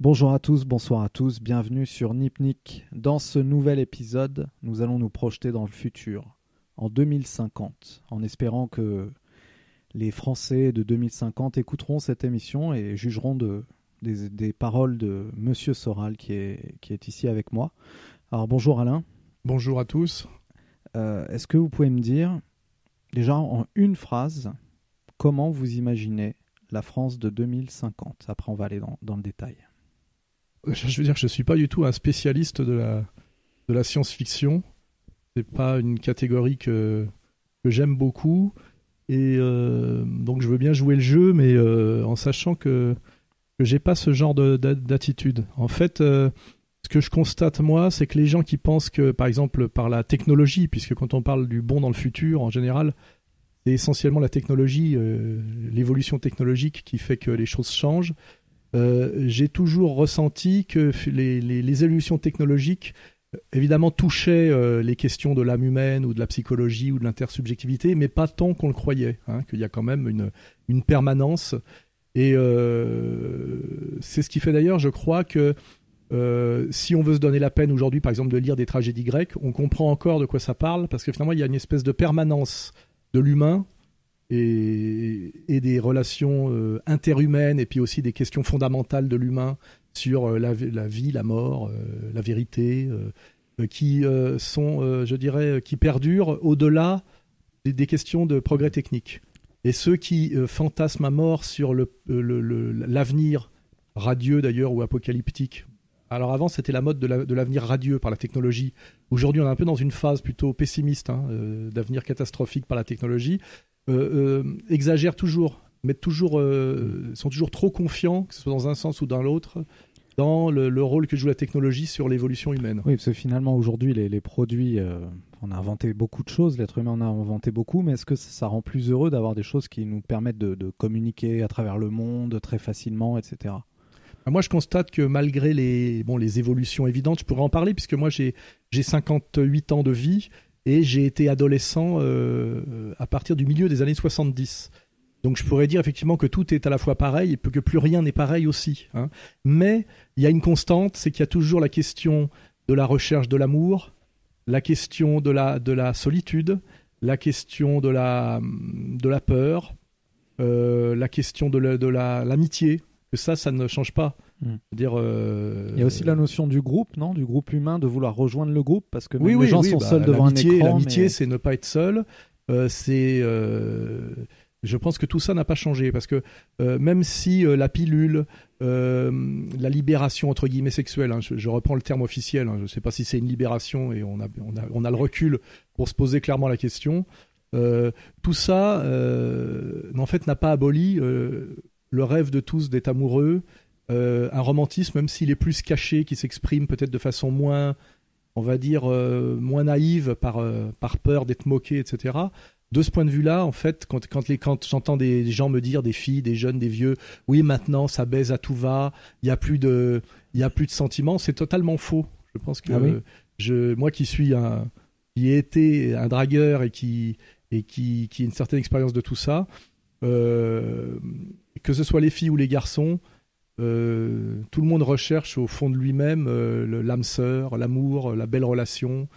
Bonjour à tous, bonsoir à tous, bienvenue sur Nipnik. Dans ce nouvel épisode, nous allons nous projeter dans le futur, en 2050, en espérant que les Français de 2050 écouteront cette émission et jugeront de, des, des paroles de Monsieur Soral qui est, qui est ici avec moi. Alors bonjour Alain. Bonjour à tous. Euh, Est-ce que vous pouvez me dire, déjà en une phrase, comment vous imaginez la France de 2050 Après, on va aller dans, dans le détail. Je veux dire je ne suis pas du tout un spécialiste de la, de la science-fiction. C'est pas une catégorie que, que j'aime beaucoup. Et euh, donc je veux bien jouer le jeu, mais euh, en sachant que, que j'ai pas ce genre de- d'a- d'attitude. En fait, euh, ce que je constate moi, c'est que les gens qui pensent que, par exemple, par la technologie, puisque quand on parle du bon dans le futur, en général, essentiellement la technologie, euh, l'évolution technologique qui fait que les choses changent. Euh, j'ai toujours ressenti que les, les- évolutions technologiques, euh, évidemment, touchaient les questions de l'âme humaine ou de la psychologie ou de l'intersubjectivité, mais pas tant qu'on le croyait, hein, qu'il y a quand même une, une permanence. Et c'est ce qui fait d'ailleurs, je crois, que si on veut se donner la peine aujourd'hui, par exemple, de lire des tragédies grecques, on comprend encore de quoi ça parle, parce que finalement, il y a une espèce de permanence de l'humain et, des relations euh, interhumaines, et puis aussi des questions fondamentales de l'humain sur euh, la, vie, la mort, euh, la vérité, qui sont, je dirais, qui perdurent au-delà des, questions de progrès technique. Et ceux qui fantasment à mort sur l'avenir radieux d'ailleurs ou apocalyptique. Alors avant, c'était la mode de la- de l'avenir radieux par la technologie. Aujourd'hui, on est un peu dans une phase plutôt pessimiste hein, euh, d'avenir catastrophique par la technologie. Euh, euh, exagèrent toujours, mettent toujours, sont toujours trop confiants, que ce soit dans un sens ou dans l'autre, dans le, le rôle que joue la technologie sur l'évolution humaine. Oui, parce que finalement, aujourd'hui, les, produits, on a inventé beaucoup de choses, l'être humain en a inventé beaucoup, mais est-ce que ça, rend plus heureux d'avoir des choses qui nous permettent de communiquer à travers le monde très facilement, etc. Ah, Moi, je constate que malgré les, bon, les évolutions évidentes, je pourrais en parler puisque moi, j'ai j'ai 58 ans de vie et j'ai été adolescent euh, à partir du milieu des années 70. Donc, je pourrais dire effectivement que tout est à la fois pareil et que plus rien n'est pareil aussi. hein. Mais il y a une constante, c'est qu'il y a toujours la question de la recherche de l'amour, la question de la, de la solitude, la question de la, de la peur, euh, la question de la- de la- l'amitié, que ça, ça ne change pas. Mm. Dire, euh, Il y a aussi la notion du groupe, non? Du groupe humain, de vouloir rejoindre le groupe, parce que même oui, les oui, gens oui, sont bah, seuls devant un écran. L'amitié, mais- c'est ne pas être seul. Euh, c'est, euh, je pense que tout ça n'a pas changé parce que même si la pilule, la libération entre guillemets sexuelle, hein, je, je reprends le terme officiel, hein, je ne sais pas si c'est une libération et on a, on a, on a le recul pour se poser clairement la question. tout ça, en fait, n'a pas aboli le rêve de tous d'être amoureux, euh, un romantisme, même s'il est plus caché, qui s'exprime peut-être de façon moins on va dire, euh, moins naïve par, euh, par peur d'être moqué, etc. De ce point de vue-là, en fait, quand, quand, les, quand j'entends des, gens me dire, des filles, des jeunes, des vieux, oui, maintenant, ça baise à tout va, il n'y a, plus de- il y a plus de sentiments, c'est totalement faux. Je pense que Ah oui? je, moi qui suis un, qui ai été un dragueur et qui, et qui, qui a une certaine expérience de tout ça, euh, que ce soit les filles ou les garçons, euh, tout le monde recherche au fond de lui-même euh, l'âme sœur, l'amour, la belle relation.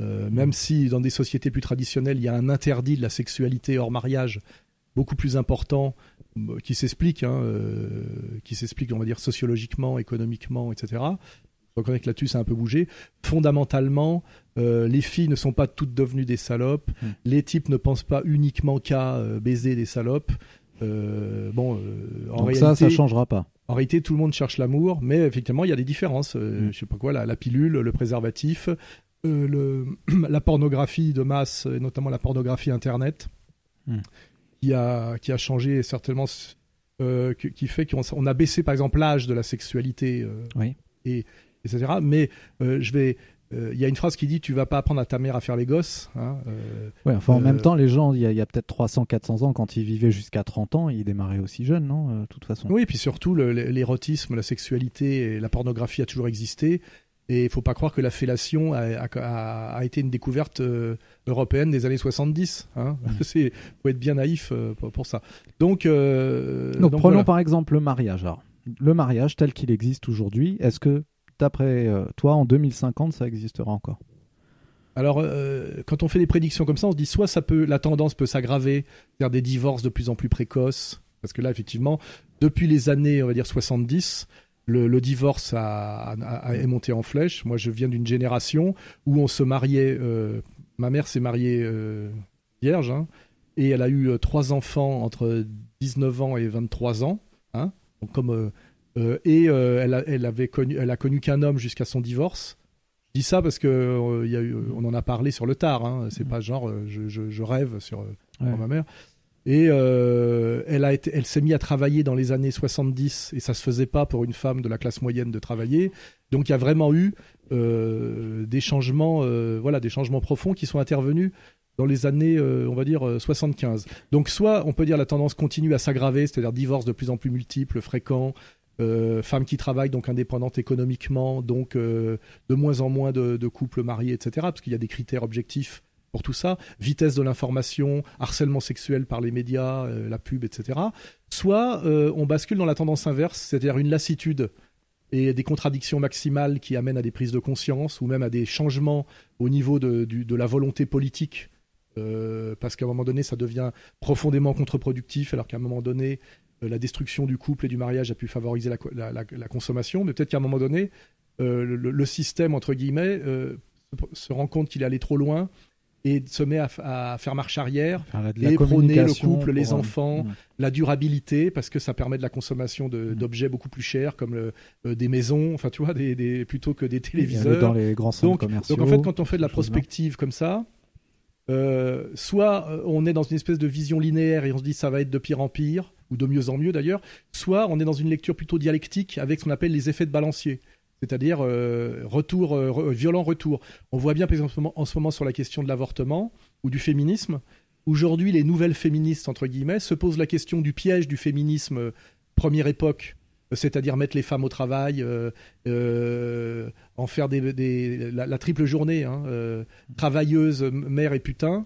Euh, même si dans des sociétés plus traditionnelles, il y a un interdit de la sexualité hors mariage beaucoup plus important qui s'explique, hein, qui s'explique, on va dire, sociologiquement, économiquement, etc. Je reconnais que là-dessus, ça a un peu bougé. Fondamentalement, les filles ne sont pas toutes devenues des salopes. Mm. Les types ne pensent pas uniquement qu'à baiser des salopes. Euh, bon, euh, en Donc réalité, ça, ça changera pas. en réalité, tout le monde cherche l'amour, mais effectivement, il y a des différences. Euh, Mm. Je sais pas quoi, la, la pilule, le préservatif, euh, le, la pornographie de masse, et notamment la pornographie Internet, Mm. qui, a, qui a changé certainement, qui, qui fait qu'on on a baissé, par exemple, l'âge de la sexualité, Oui. et, etc. Mais je vais... euh, Il y a une phrase qui dit Tu vas pas apprendre à ta mère à faire les gosses. hein, euh, Ouais, enfin, en Euh, même temps, les gens, il y a, il peut-être 300, 400 ans, quand ils vivaient jusqu'à 30 ans, ils démarraient aussi jeunes, non euh, De toute façon? Oui, et puis surtout, l'érotisme, la sexualité et la pornographie a toujours existé. Et il faut pas croire que la fellation a, a- a été une découverte euh, européenne des années 70. Hein. C'est faut être bien naïf euh, pour, pour ça. Donc, euh, Donc, donc prenons voilà. par exemple le mariage. Alors, le mariage tel qu'il existe aujourd'hui, est-ce que d'après euh, toi, en 2050, ça existera encore Alors, euh, quand on fait des prédictions comme ça, on se dit soit ça peut, la tendance peut s'aggraver vers des divorces de plus en plus précoces, parce que là, effectivement, depuis les années, on va dire 70, le, divorce a, est monté en flèche. Moi, je viens d'une génération où on se mariait. euh, ma mère s'est mariée vierge, hein, et elle a eu trois enfants entre 19 ans et 23 ans. Hein, donc comme et euh, elle, a, elle avait connu, elle a connu qu'un homme jusqu'à son divorce. Je dis ça parce que euh, il y a eu, on en a parlé sur le tard. Hein, c'est Mhm. pas genre euh, je, je- je rêve sur, euh, Ouais. ma mère. Et euh, elle a été, elle s'est mise à travailler dans les années 70 et ça se faisait pas pour une femme de la classe moyenne de travailler. Donc il y a vraiment eu euh, des changements, euh, voilà, des changements profonds qui sont intervenus dans les années, euh, on va dire, euh, 75. Donc soit on peut dire la tendance continue à s'aggraver, c'est-à-dire divorce de plus en plus multiples, fréquents, euh, femmes qui travaillent donc indépendantes économiquement, donc euh, de moins en moins de, couples mariés, etc. Parce qu'il y a des critères objectifs pour tout ça, vitesse de l'information, harcèlement sexuel par les médias, euh, la pub, etc. Soit on bascule dans la tendance inverse, c'est-à-dire une lassitude et des contradictions maximales qui amènent à des prises de conscience ou même à des changements au niveau de, de la volonté politique, parce qu'à un moment donné, ça devient profondément contre-productif, alors qu'à un moment donné, la destruction du couple et du mariage a pu favoriser la, co- la- la- la consommation, mais peut-être qu'à un moment donné, euh, le, le système, entre guillemets, euh, se, rend compte qu'il est allé trop loin et se met à, faire marche arrière la et prôner le couple, les euh, enfants, la durabilité, parce que ça permet de la consommation Mm. d'objets beaucoup plus chers, comme le- euh, des maisons, enfin tu vois, des, des- plutôt que des téléviseurs. dans les grands centres Donc, commerciaux. donc en fait, quand on fait de la prospective comme ça, euh, soit euh, on est dans une espèce de vision linéaire et on se dit ça va être de pire en pire, ou de mieux en mieux d'ailleurs, soit on est dans une lecture plutôt dialectique avec ce qu'on appelle les effets de balancier. C'est-à-dire euh, retour, euh, re- violent retour. On voit bien, par exemple, en ce moment- sur la question de l'avortement ou du féminisme. Aujourd'hui, les nouvelles féministes, entre guillemets, se posent la question du piège du féminisme euh, première époque, euh, c'est-à-dire mettre les femmes au travail, euh, euh, en faire des, la, triple journée, hein, euh, travailleuse, mère et putain,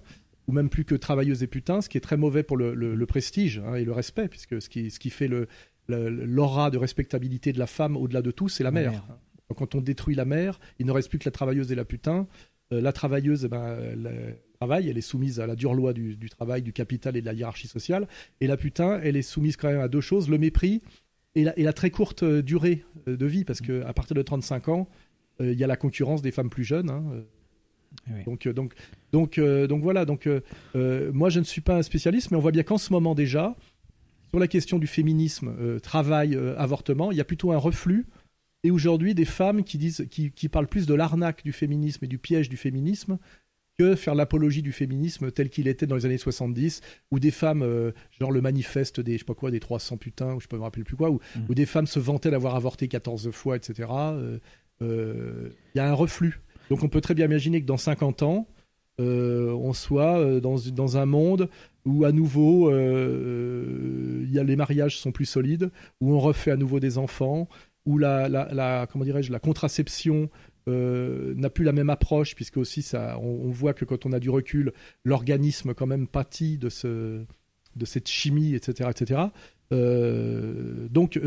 ou même plus que travailleuse et putain, ce qui est très mauvais pour le, le- le prestige hein, et le respect, puisque ce qui, ce qui fait le- l'aura de respectabilité de la femme au-delà de tout, c'est la La mère. quand on détruit la mère, il ne reste plus que la travailleuse et la putain. Euh, la travailleuse, eh ben, elle, travaille, elle est soumise à la dure loi du, du travail, du capital et de la hiérarchie sociale. Et la putain, elle est soumise quand même à deux choses, le mépris et la, et la très courte euh, durée euh, de vie, parce que à partir de 35 ans, euh, il y a la concurrence des femmes plus jeunes. hein. Oui. Donc, euh, donc, donc, euh, donc voilà. Donc, euh, moi, je ne suis pas un spécialiste, mais on voit bien qu'en ce moment déjà, sur la question du féminisme, travail, avortement, il y a plutôt un reflux. Et aujourd'hui, des femmes qui disent, qui, qui parlent plus de l'arnaque du féminisme et du piège du féminisme que faire l'apologie du féminisme tel qu'il était dans les années 70, ou des femmes, euh, genre le manifeste des, je sais pas quoi, des 300 putains, ou je peux me rappeler plus quoi, ou, Mhm. où des femmes se vantaient d'avoir avorté 14 fois, etc. Euh, euh, Il y a un reflux. Donc on peut très bien imaginer que dans 50 ans, euh, on soit euh, dans, dans un monde où à nouveau euh, y a, les mariages sont plus solides, où on refait à nouveau des enfants, où la, la, comment dirais-je, la contraception euh, n'a plus la même approche, puisque aussi ça, on, voit que quand on a du recul, l'organisme quand même pâtit de, ce, de cette chimie, etc. etc. Donc,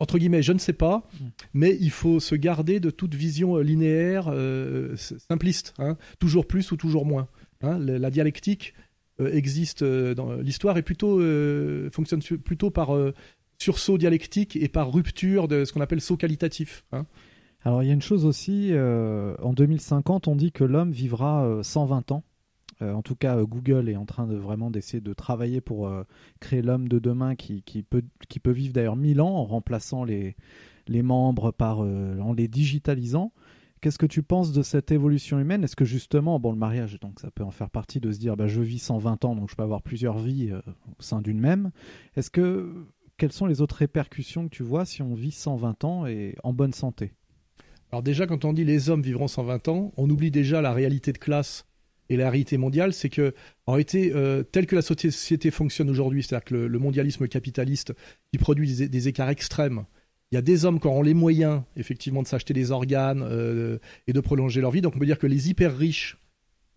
entre guillemets, je ne sais pas, Mm. mais il faut se garder de toute vision euh, linéaire, euh, simpliste, hein, toujours plus ou toujours moins. hein. La, la dialectique euh, existe dans l'histoire et plutôt euh, fonctionne su- plutôt par euh, sursaut dialectique et par rupture de ce qu'on appelle saut qualitatif. hein. Alors il y a une chose aussi, euh, en 2050, on dit que l'homme vivra euh, 120 ans. Euh, en tout cas, euh, Google est en train de vraiment d'essayer de travailler pour euh, créer l'homme de demain qui, peut, vivre d'ailleurs 1000 ans en remplaçant les, les membres par, en les digitalisant. Qu'est-ce que tu penses de cette évolution humaine? Est-ce que justement, bon, le mariage, donc ça peut en faire partie de se dire, bah, je vis 120 ans, donc je peux avoir plusieurs vies au sein d'une même. Est-ce que quelles sont les autres répercussions que tu vois si on vit 120 ans et en bonne santé? Alors déjà, quand on dit les hommes vivront 120 ans, on oublie déjà la réalité de classe et la réalité mondiale, c'est que en réalité, euh, telle que la société fonctionne aujourd'hui, c'est-à-dire que le, mondialisme capitaliste qui produit des, écarts extrêmes il y a des hommes qui auront les moyens, effectivement, de s'acheter des organes euh, et de prolonger leur vie. Donc on peut dire que les hyper riches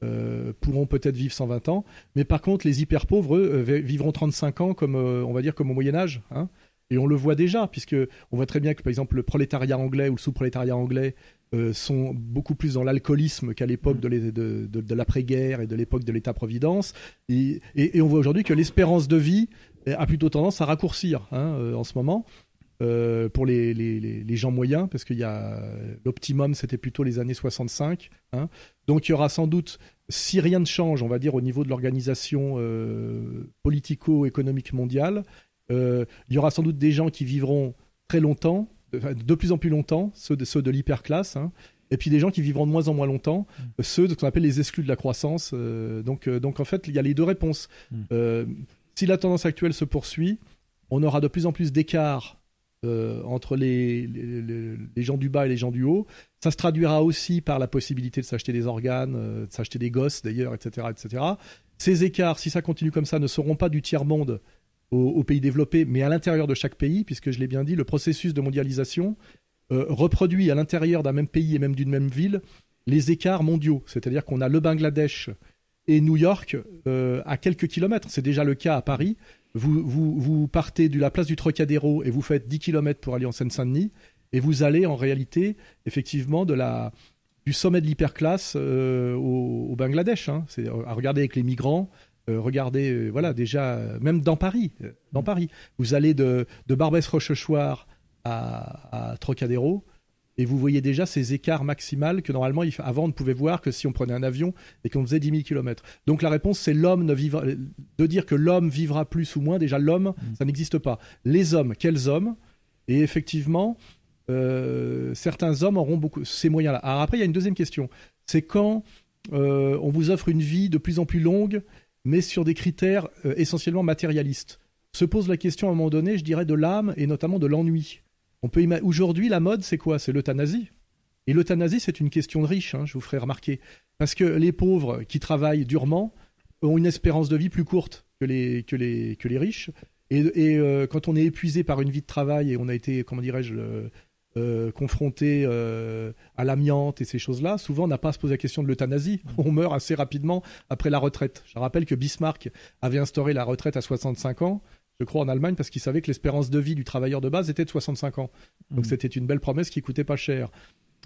euh, pourront peut-être vivre 120 ans, mais par contre, les hyper pauvres, vivront 35 ans, comme on va dire comme au Moyen Âge. Hein. et on le voit déjà, puisque on voit très bien que, par exemple, le prolétariat anglais ou le sous-prolétariat anglais sont beaucoup plus dans l'alcoolisme qu'à l'époque de, de, l'après-guerre et de l'époque de l'État-providence. Et, et, on voit aujourd'hui que l'espérance de vie a plutôt tendance à raccourcir hein, en ce moment. Euh, pour les, les, les, gens moyens, parce qu'il y a l'optimum, c'était plutôt les années 65. Hein. Donc il y aura sans doute, si rien ne change, on va dire au niveau de l'organisation euh, politico-économique mondiale, euh, il y aura sans doute des gens qui vivront très longtemps, de plus en plus longtemps, ceux de, ceux de l'hyperclasse. Hein, et puis des gens qui vivront de moins en moins longtemps, mmh. ceux de ce qu'on appelle les exclus de la croissance. donc, donc en fait, il y a les deux réponses. Mmh. si la tendance actuelle se poursuit, on aura de plus en plus d'écarts euh, entre les, les, gens du bas et les gens du haut. Ça se traduira aussi par la possibilité de s'acheter des organes, euh, de s'acheter des gosses d'ailleurs, etc., etc. Ces écarts, si ça continue comme ça, ne seront pas du tiers-monde aux, pays développés, mais à l'intérieur de chaque pays, puisque je l'ai bien dit, le processus de mondialisation euh, reproduit à l'intérieur d'un même pays et même d'une même ville les écarts mondiaux. C'est-à-dire qu'on a le Bangladesh et New York à quelques kilomètres. C'est déjà le cas à Paris vous, partez de la place du Trocadéro et vous faites 10 km pour aller en Seine-Saint-Denis, et vous allez en réalité, effectivement, de la, du sommet de l'hyperclasse euh, au, Bangladesh. Hein. C'est à regarder avec les migrants. Euh, regardez, euh, voilà, déjà, même dans Paris, dans Paris, vous allez de, de Barbès-Rochechouart à, à Trocadéro, et vous voyez déjà ces écarts maximales que normalement, avant, on ne pouvait voir que si on prenait un avion et qu'on faisait 10 000 km. Donc la réponse, c'est l'homme ne vivra. De dire que l'homme vivra plus ou moins, déjà, l'homme, mm. ça n'existe pas. Les hommes, quels hommes? Et effectivement, euh, certains hommes auront beaucoup ces moyens-là. Alors après, il y a une deuxième question. C'est quand euh, on vous offre une vie de plus en plus longue, mais sur des critères euh, essentiellement matérialistes. Se pose la question à un moment donné, je dirais, de l'âme et notamment de l'ennui. On peut aujourd'hui la mode c'est quoi? C'est l'euthanasie. Et l'euthanasie c'est une question de riche, hein, je vous ferai remarquer, parce que les pauvres qui travaillent durement ont une espérance de vie plus courte que les riches. Et, euh, quand on est épuisé par une vie de travail et on a été comment dirais-je euh, confronté euh, à l'amiante et ces choses-là, souvent on n'a pas à se poser la question de l'euthanasie. On meurt assez rapidement après la retraite. Je rappelle que Bismarck avait instauré la retraite à 65 ans je crois, en Allemagne, parce qu'ils savaient que l'espérance de vie du travailleur de base était de 65 ans. Donc mmh. c'était une belle promesse qui coûtait pas cher.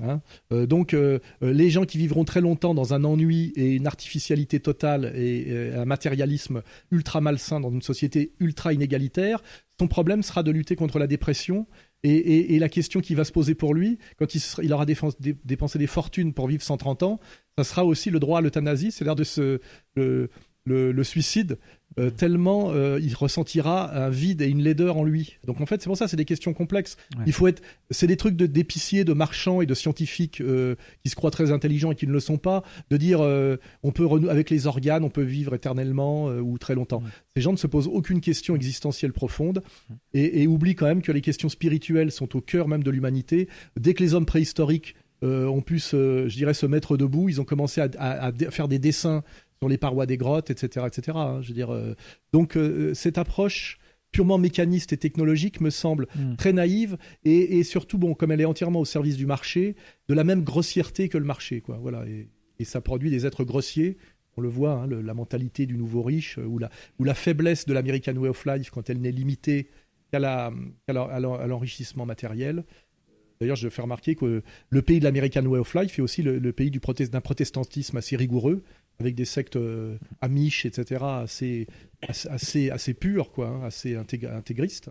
Hein. Euh, donc euh, euh, les gens qui vivront très longtemps dans un ennui et une artificialité totale et un matérialisme ultra malsain dans une société ultra inégalitaire, son problème sera de lutter contre la dépression. Et, la question qui va se poser pour lui, quand il, aura dépensé des fortunes pour vivre 130 ans, ça sera aussi le droit à l'euthanasie, c'est-à-dire de se, le, suicide, euh, tellement euh, il ressentira un vide et une laideur en lui. Donc en fait, c'est pour ça, c'est des questions complexes. Il faut être, c'est des trucs de d'épiciers, de marchands et de scientifiques euh, qui se croient très intelligents et qui ne le sont pas, de dire on peut avec les organes, on peut vivre éternellement ou très longtemps. Ces gens ne se posent aucune question existentielle profonde et, oublient quand même que les questions spirituelles sont au cœur même de l'humanité. Dès que les hommes préhistoriques ont pu, se, je dirais, se mettre debout, ils ont commencé à faire des dessins sur les parois des grottes, etc., etc. Hein, je veux dire, euh, donc euh, cette approche purement mécaniste et technologique me semble hmm. très naïve et, surtout bon comme elle est entièrement au service du marché de la même grossièreté que le marché quoi voilà et, ça produit des êtres grossiers on le voit hein, la mentalité du nouveau riche ou la, ou la faiblesse de l'American way of life quand elle n'est limitée qu'à l'enrichissement matériel D'ailleurs, je fais remarquer que le pays de l'American Way of Life est aussi le, pays d'un protestantisme assez rigoureux, avec des sectes euh, amish, etc., assez, assez, assez pures, quoi, hein, assez intégristes.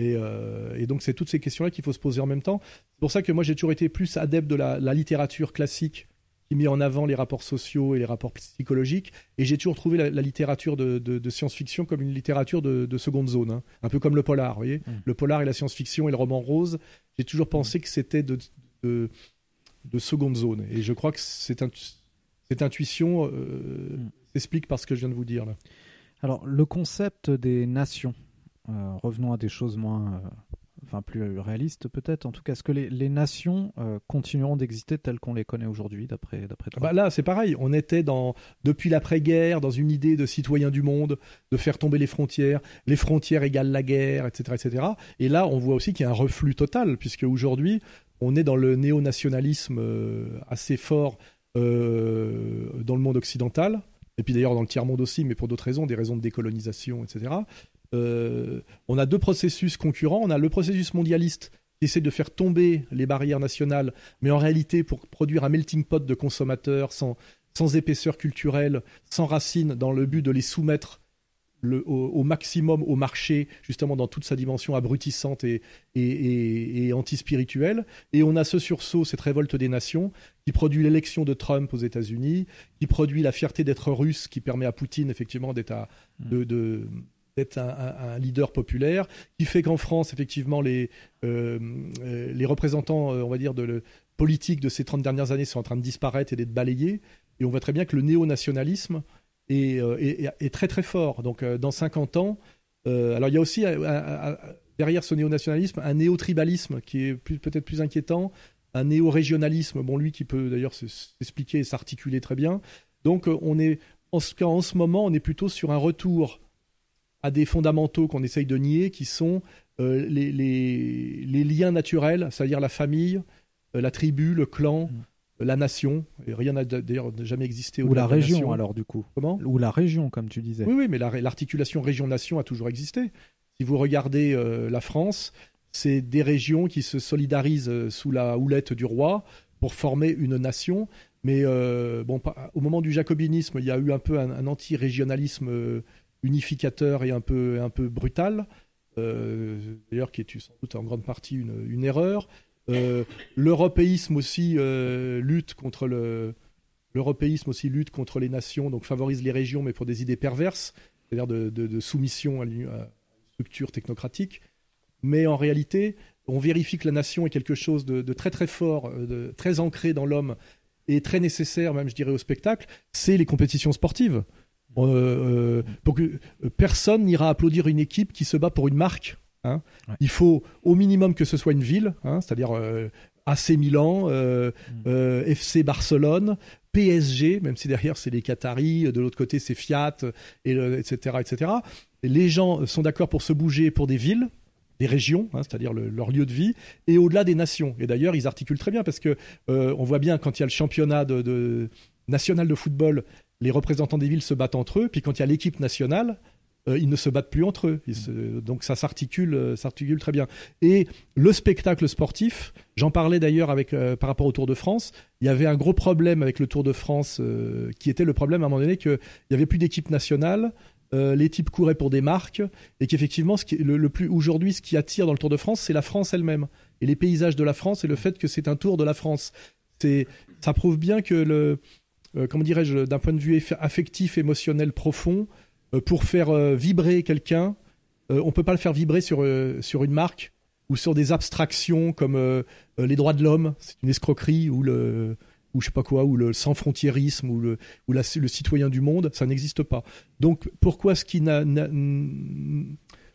Euh, et, donc, c'est toutes ces questions-là qu'il faut se poser en même temps. C'est pour ça que moi, j'ai toujours été plus adepte de la, littérature classique qui met en avant les rapports sociaux et les rapports psychologiques. Et j'ai toujours trouvé la, littérature de, science-fiction comme une littérature de, seconde zone, hein. un peu comme le polar. Vous voyez mmh. Le polar et la science-fiction et le roman rose, j'ai toujours pensé que c'était de, seconde zone. Et je crois que c'est un cette intuition euh, mm. s'explique par ce que je viens de vous dire. Alors, le concept des nations, euh, revenons à des choses moins, enfin plus réaliste peut-être. En tout cas, est-ce que les, les nations euh, continueront d'exister telles qu'on les connaît aujourd'hui, d'après toi? Bah là, c'est pareil. On était dans depuis l'après-guerre dans une idée de citoyen du monde, de faire tomber les frontières. Les frontières égale la guerre, etc., etc. Et là, on voit aussi qu'il y a un reflux total, puisque aujourd'hui, on est dans le néo-nationalisme euh, assez fort euh, dans le monde occidental, et puis d'ailleurs dans le tiers-monde aussi, mais pour d'autres raisons, des raisons de décolonisation, etc. Euh, on a deux processus concurrents. On a le processus mondialiste qui essaie de faire tomber les barrières nationales, mais en réalité pour produire un melting pot de consommateurs sans, sans épaisseur culturelle, sans racines, dans le but de les soumettre le, au, au maximum au marché, justement dans toute sa dimension abrutissante et, et, et, et anti-spirituelle. Et on a ce sursaut, cette révolte des nations, qui produit l'élection de Trump aux États-Unis, qui produit la fierté d'être russe, qui permet à Poutine effectivement d'être de, de- un, un- un leader populaire, qui fait qu'en France, effectivement, les, euh, euh, les représentants, euh, on va dire, de le, politiques de ces 30 dernières années sont en train de disparaître et d'être balayés. Et on voit très bien que le néo-nationalisme est, euh, est- est très très fort. Donc euh, dans 50 ans, euh, alors il y a aussi euh, euh, euh, derrière ce néo-nationalisme un néo-tribalisme qui est peut-être plus inquiétant, un néo-régionalisme, bon lui qui peut d'ailleurs s'expliquer et s'articuler très bien. Donc euh, on est en ce, moment, on est plutôt sur un retour à des fondamentaux qu'on essaye de nier, qui sont euh, les, liens naturels, c'est-à-dire la famille, euh, la tribu, le clan, Mm. euh, la nation. Et rien n'a d'ailleurs jamais existé Ou au-delà la région nation. alors du coup. Comment? Ou la région comme tu disais. oui, oui, mais la- l'articulation région-nation a toujours existé. Si vous regardez euh, la France, c'est des régions qui se solidarisent euh, sous la houlette du roi pour former une nation. Mais euh, bon, au moment du jacobinisme, il y a eu un peu un, un anti-régionalisme unificateur et un peu, un peu brutal, euh, d'ailleurs qui est sans doute en grande partie une, une erreur. Euh, L'européisme aussi euh, lutte contre le l'européisme aussi lutte contre les nations, donc favorise les régions, mais pour des idées perverses, c'est-à-dire de, soumission à une structure technocratique. Mais en réalité, on vérifie que la nation est quelque chose de, très très fort, euh, très ancré dans l'homme et très nécessaire, même je dirais, au spectacle, c'est les compétitions sportives. Pour que, personne n'ira applaudir une équipe qui se bat pour une marque. Hein. Ouais. Il faut au minimum que ce soit une ville, hein, c'est-à-dire euh, AC Milan, euh, euh, FC Barcelone, PSG, même si derrière c'est les Qataris, de l'autre côté c'est Fiat, et le- etc., etc. Et les gens sont d'accord pour se bouger pour des villes, des régions, hein, c'est-à-dire le- leur lieu de vie, et au-delà des nations. Et d'ailleurs, ils articulent très bien parce que euh, on voit bien quand il y a le championnat de, de- national de football, les représentants des villes se battent entre eux, puis quand il y a l'équipe nationale, euh, ils ne se battent plus entre eux. Donc ça s'articule, euh, s'articule très bien. Et le spectacle sportif, j'en parlais d'ailleurs avec euh, par rapport au Tour de France. Il y avait un gros problème avec le Tour de France, qui était le problème à un moment donné qu'il n'y avait plus d'équipe nationale. les types couraient pour des marques et qu'effectivement, le, plus aujourd'hui, ce qui attire dans le Tour de France, c'est la France elle-même et les paysages de la France et le fait que c'est un Tour de la France. Ça prouve bien que le, comment dirais-je, d'un point de vue affectif, émotionnel profond, pour faire euh, vibrer quelqu'un, euh, on peut pas le faire vibrer sur euh, sur une marque ou sur des abstractions comme euh, euh, les droits de l'homme, c'est une escroquerie ou le ou je sais pas quoi ou le sans frontiérisme ou le ou le citoyen du monde, ça n'existe pas. Donc pourquoi ce qui n'a, n'a-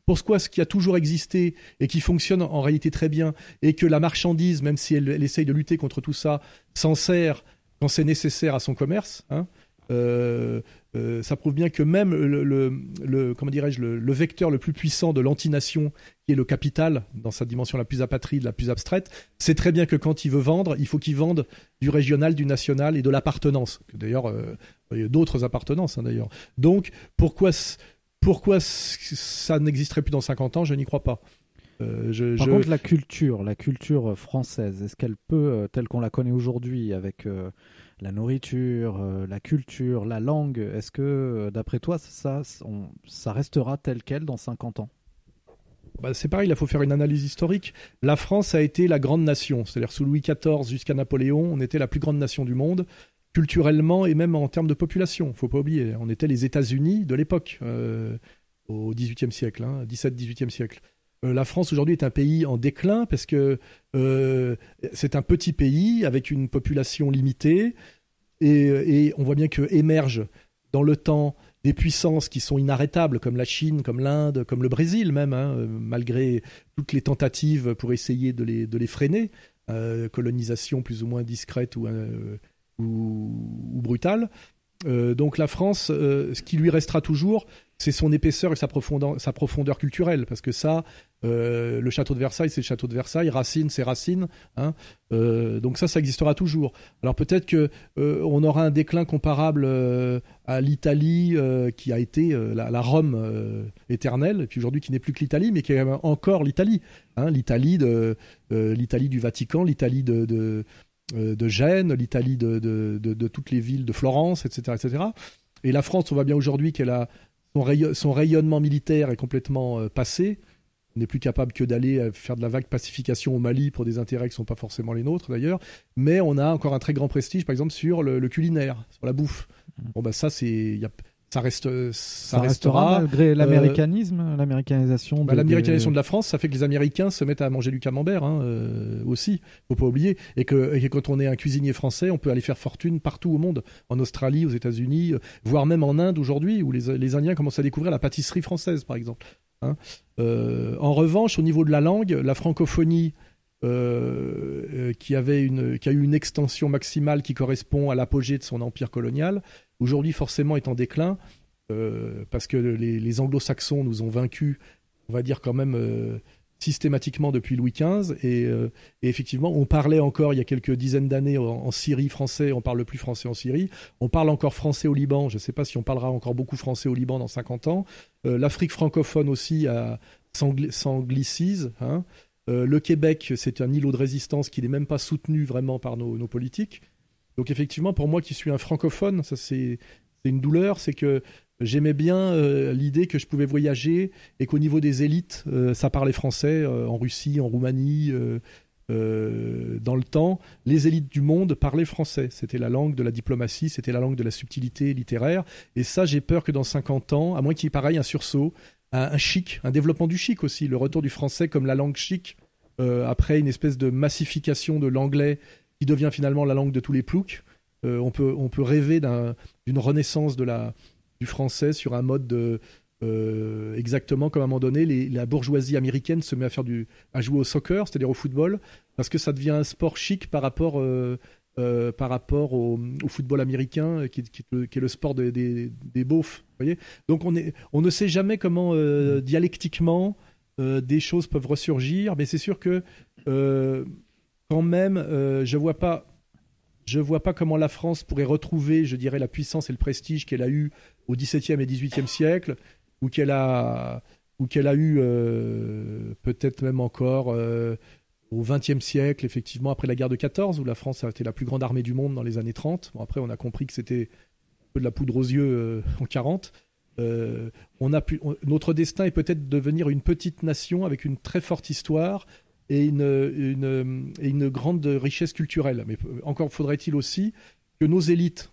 pourquoi ce qui a toujours existé et qui fonctionne en réalité très bien et que la marchandise, même si elle, essaye de lutter contre tout ça, s'en sert quand c'est nécessaire à son commerce, hein, euh, euh, ça prouve bien que même le, le- le- comment dirais-je le, le vecteur le plus puissant de l'antination, qui est le capital dans sa dimension la plus apatride, la plus abstraite, c'est très bien que quand il veut vendre, il faut qu'il vende du régional, du national et de l'appartenance. D'ailleurs, euh, d'autres appartenances hein, d'ailleurs. Donc pourquoi pourquoi ça n'existerait plus dans 50 ans? Je n'y crois pas. Euh, je, Par je- contre, la culture, la culture française, est-ce qu'elle peut, euh, telle qu'on la connaît aujourd'hui, avec la nourriture, euh, la culture, la langue, est-ce que, euh, d'après toi, ça, restera tel quel dans 50 ans? Bah, c'est pareil, il faut faire une analyse historique. La France a été la grande nation, c'est-à-dire sous Louis XIV jusqu'à Napoléon, on était la plus grande nation du monde, culturellement et même en termes de population. Faut pas oublier, on était les États-Unis de l'époque, euh, au XVIIIe siècle, hein, 17-18e siècle. Euh, la France aujourd'hui est un pays en déclin parce que euh, c'est un petit pays avec une population limitée et, et on voit bien que émergent dans le temps des puissances qui sont inarrêtables, comme la Chine, comme l'Inde, comme le Brésil même, hein, euh, malgré toutes les tentatives pour essayer de les, freiner, euh, colonisation plus ou moins discrète ou, euh, brutale. Euh, donc la France, euh, ce qui lui restera toujours, c'est son épaisseur et sa sa profondeur culturelle, parce que ça, euh, le château de Versailles, c'est le château de Versailles, Racine, c'est Racine, hein, euh, donc ça, ça existera toujours. Alors peut-être que euh, on aura un déclin comparable à l'Italie, qui a été la, Rome éternelle, et puis aujourd'hui qui n'est plus que l'Italie, mais qui est encore l'Italie, hein, l'Italie de l'Italie du Vatican, l'Italie de, de Gênes, l'Italie de, de, toutes les villes de Florence, etc., etc. Et la France, on voit bien aujourd'hui qu'elle a son, son, rayonnement militaire est complètement passé. On n'est plus capable que d'aller faire de la vague pacification au Mali pour des intérêts qui ne sont pas forcément les nôtres d'ailleurs. Mais on a encore un très grand prestige, par exemple, sur le, le culinaire, sur la bouffe. Bon, bah ça, c'est. Ça, reste, ça, ça restera, restera, malgré l'américanisme, euh, l'américanisation. Bah, l'américanisation de... la France, ça fait que les Américains se mettent à manger du camembert hein, euh, aussi. Faut pas oublier. Et que, et que, quand on est un cuisinier français, on peut aller faire fortune partout au monde, en Australie, aux États-Unis, euh, voire même en Inde aujourd'hui, où les, les, Indiens commencent à découvrir la pâtisserie française, par exemple. Hein. Euh, en revanche, au niveau de la langue, la francophonie. Euh, une qui a eu une extension maximale qui correspond à l'apogée de son empire colonial aujourd'hui forcément est en déclin euh, parce que les, anglo-saxons nous ont vaincus, on va dire quand même euh, systématiquement depuis Louis XV. Et, euh, et, effectivement, on parlait encore il y a quelques dizaines d'années en, Syrie français, on parle plus français en Syrie. On parle encore français au Liban, je ne sais pas si on parlera encore beaucoup français au Liban dans 50 ans. Euh, L'Afrique francophone aussi s'anglicise. Hein. Euh, le Québec, c'est un îlot de résistance qui n'est même pas soutenu vraiment par nos, nos, politiques. Donc effectivement, pour moi qui suis un francophone, ça c'est une douleur, c'est que j'aimais bien euh, l'idée que je pouvais voyager et qu'au niveau des élites, euh, ça parlait français euh, en Russie, en Roumanie. dans le temps, les élites du monde parlaient français. C'était la langue de la diplomatie, c'était la langue de la subtilité littéraire. Et ça, j'ai peur que dans 50 ans, à moins qu'il y ait pareil un sursaut, un, chic, un développement du chic aussi, le retour du français comme la langue chic, après une espèce de massification de l'anglais qui devient finalement la langue de tous les ploucs. on, peut, on peut rêver d'une renaissance de la, du français sur un mode de, euh, exactement comme à un moment donné, la bourgeoisie américaine se met à faire du, à jouer au soccer, c'est-à-dire au football, parce que ça devient un sport chic par rapport, euh, euh, par rapport au, football américain, qui, est le sport des, des, des beaufs. Voyez Donc on, est, on ne sait jamais comment dialectiquement des choses peuvent ressurgir, mais c'est sûr que quand même, je vois pas. Je vois pas comment la France pourrait retrouver, je dirais, la puissance et le prestige qu'elle a eu au XVIIe et XVIIIe siècle, ou qu'elle a, ou qu'elle a eu euh, peut-être même encore euh, au XXe siècle, effectivement, après la guerre de 14, où la France a été la plus grande armée du monde dans les années 30. Bon, après, on a compris que c'était un peu de la poudre aux yeux euh, en 40. on a pu, on, notre destin est peut-être de devenir une petite nation avec une très forte histoire et une, et grande richesse culturelle. Mais encore faudrait-il aussi que nos élites,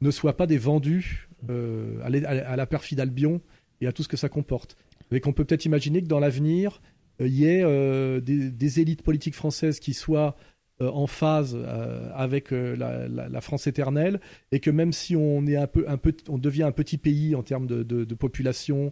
ne soient pas des vendus euh, à, la perfide Albion et à tout ce que ça comporte. Mais qu'on peut peut-être imaginer que dans l'avenir, il euh, y ait euh, des, élites politiques françaises qui soient en phase avec la, France éternelle et que même si on est un peu, on devient un petit pays en termes de population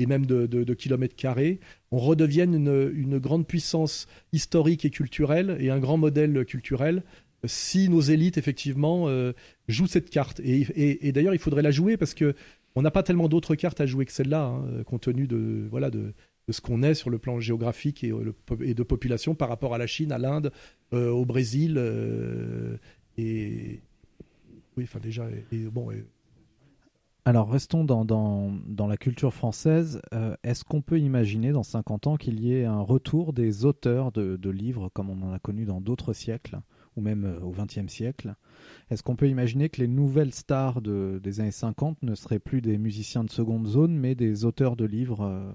et même de, kilomètres carrés, on redevienne une, grande puissance historique et culturelle et un grand modèle culturel si nos élites effectivement euh, jouent cette carte. Et, d'ailleurs, il faudrait la jouer parce que on n'a pas tellement d'autres cartes à jouer que celle-là, hein, compte tenu de voilà de, ce qu'on est sur le plan géographique et, de population par rapport à la Chine, à l'Inde, euh, au Brésil euh, et oui, enfin déjà et, bon. Alors restons dans, dans, dans, la culture française. Euh, Est-ce qu'on peut imaginer dans 50 ans qu'il y ait un retour des auteurs de, de livres comme on en a connu dans d'autres siècles ou même euh, au XXe siècle? Est-ce qu'on peut imaginer que les nouvelles stars de, des années 50 ne seraient plus des musiciens de seconde zone, mais des auteurs de livres, euh,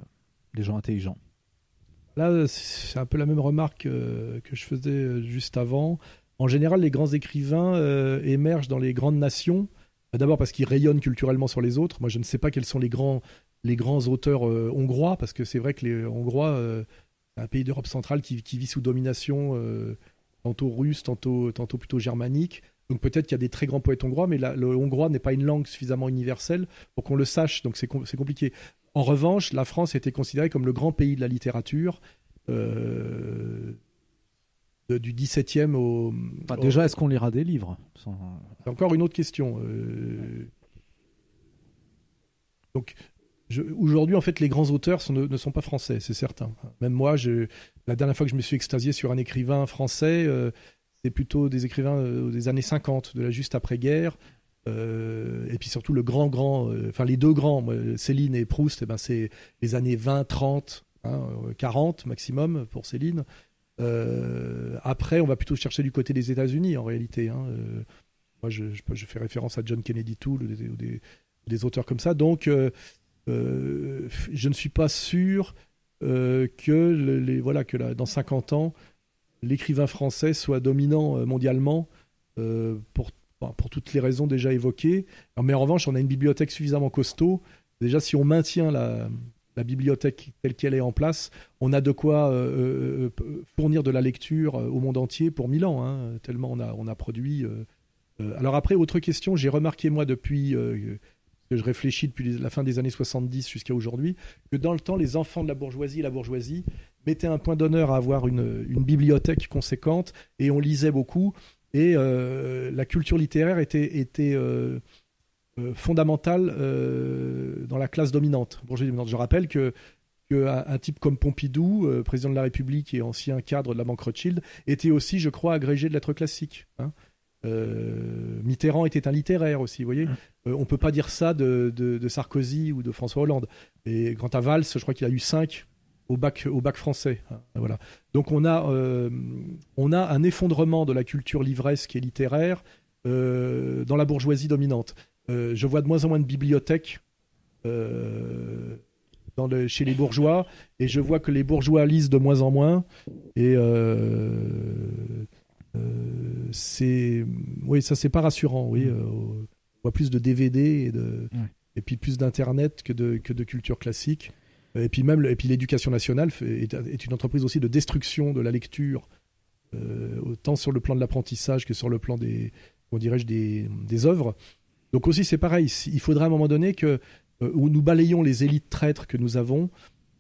des gens intelligents? Là, c'est un peu la même remarque que je faisais juste avant. En général, les grands écrivains émergent dans les grandes nations. D'abord parce qu'ils rayonnent culturellement sur les autres. Moi, je ne sais pas quels sont les grands, les grands auteurs euh, hongrois, parce que c'est vrai que les Hongrois, c'est un pays d'Europe centrale qui, vit sous domination tantôt russe, tantôt, tantôt plutôt germanique. Donc peut-être qu'il y a des très grands poètes hongrois, mais la- le hongrois n'est pas une langue suffisamment universelle pour qu'on le sache, donc c'est com- compliqué. En revanche, la France était considérée comme le grand pays de la littérature. euh, de- du 17e au. Enfin, au- déjà, est-ce qu'on lira des livres? Sans- encore une autre question. euh. Donc, aujourd'hui, en fait, les grands auteurs sont- ne, ne sont pas français, c'est certain. Même moi, je, la dernière fois que je me suis extasié sur un écrivain français, euh, c'est plutôt des écrivains euh, des années 50, de la juste après-guerre. euh, et puis surtout le grand, grand, enfin les deux grands, Céline et Proust, eh ben, c'est les années 20, 30, hein, euh, 40 maximum pour Céline. Euh, après, on va plutôt chercher du côté des États-Unis en réalité. hein, euh, moi, je, fais référence à John Kennedy Toole ou des, auteurs comme ça. Donc, euh, je ne suis pas sûr que, le- les, voilà, que dans 50 ans, l'écrivain français soit dominant mondialement pour, pour toutes les raisons déjà évoquées. Mais en revanche, on a une bibliothèque suffisamment costaud. Déjà, si on maintient la, la bibliothèque telle qu'elle est en place, on a de quoi euh, euh, fournir de la lecture euh, au monde entier pour mille ans, hein, tellement on a, on a produit. euh, euh, alors après, autre question, j'ai remarqué moi depuis euh, que je réfléchis depuis la fin des années 70 jusqu'à aujourd'hui, que dans le temps, les enfants de la bourgeoisie et la bourgeoisie mettaient un point d'honneur à avoir une, une bibliothèque conséquente et on lisait beaucoup. Et euh, la culture littéraire était, était euh, euh, fondamentale euh, dans la classe dominante. bourgeoisie dominante. Je rappelle que qu'un un type comme Pompidou, euh, président de la République et ancien cadre de la Banque Rothschild, était aussi, je crois, agrégé de lettres classiques. hein. Euh, Mitterrand était un littéraire aussi, vous voyez. Euh, on peut pas dire ça de, de- de Sarkozy ou de François Hollande. Et quant à Valls, je crois qu'il a eu 5 au bac, au bac français. hein, Voilà. Donc on a, euh, on a un effondrement de la culture livresque et littéraire euh, dans la bourgeoisie dominante. Euh, je vois de moins en moins de bibliothèques euh, dans le- chez les bourgeois et je vois que les bourgeois lisent de moins en moins. Et euh, c'est, oui, ça c'est pas rassurant. Oui, euh, on voit plus de DVD et de, Ouais. et puis plus d'internet que de que de culture classique. Et puis même, et puis l'éducation nationale est, est une entreprise aussi de destruction de la lecture, euh, autant sur le plan de l'apprentissage que sur le plan des, des, des œuvres. Donc aussi c'est pareil. Il faudra à un moment donné que euh, nous balayons les élites traîtres que nous avons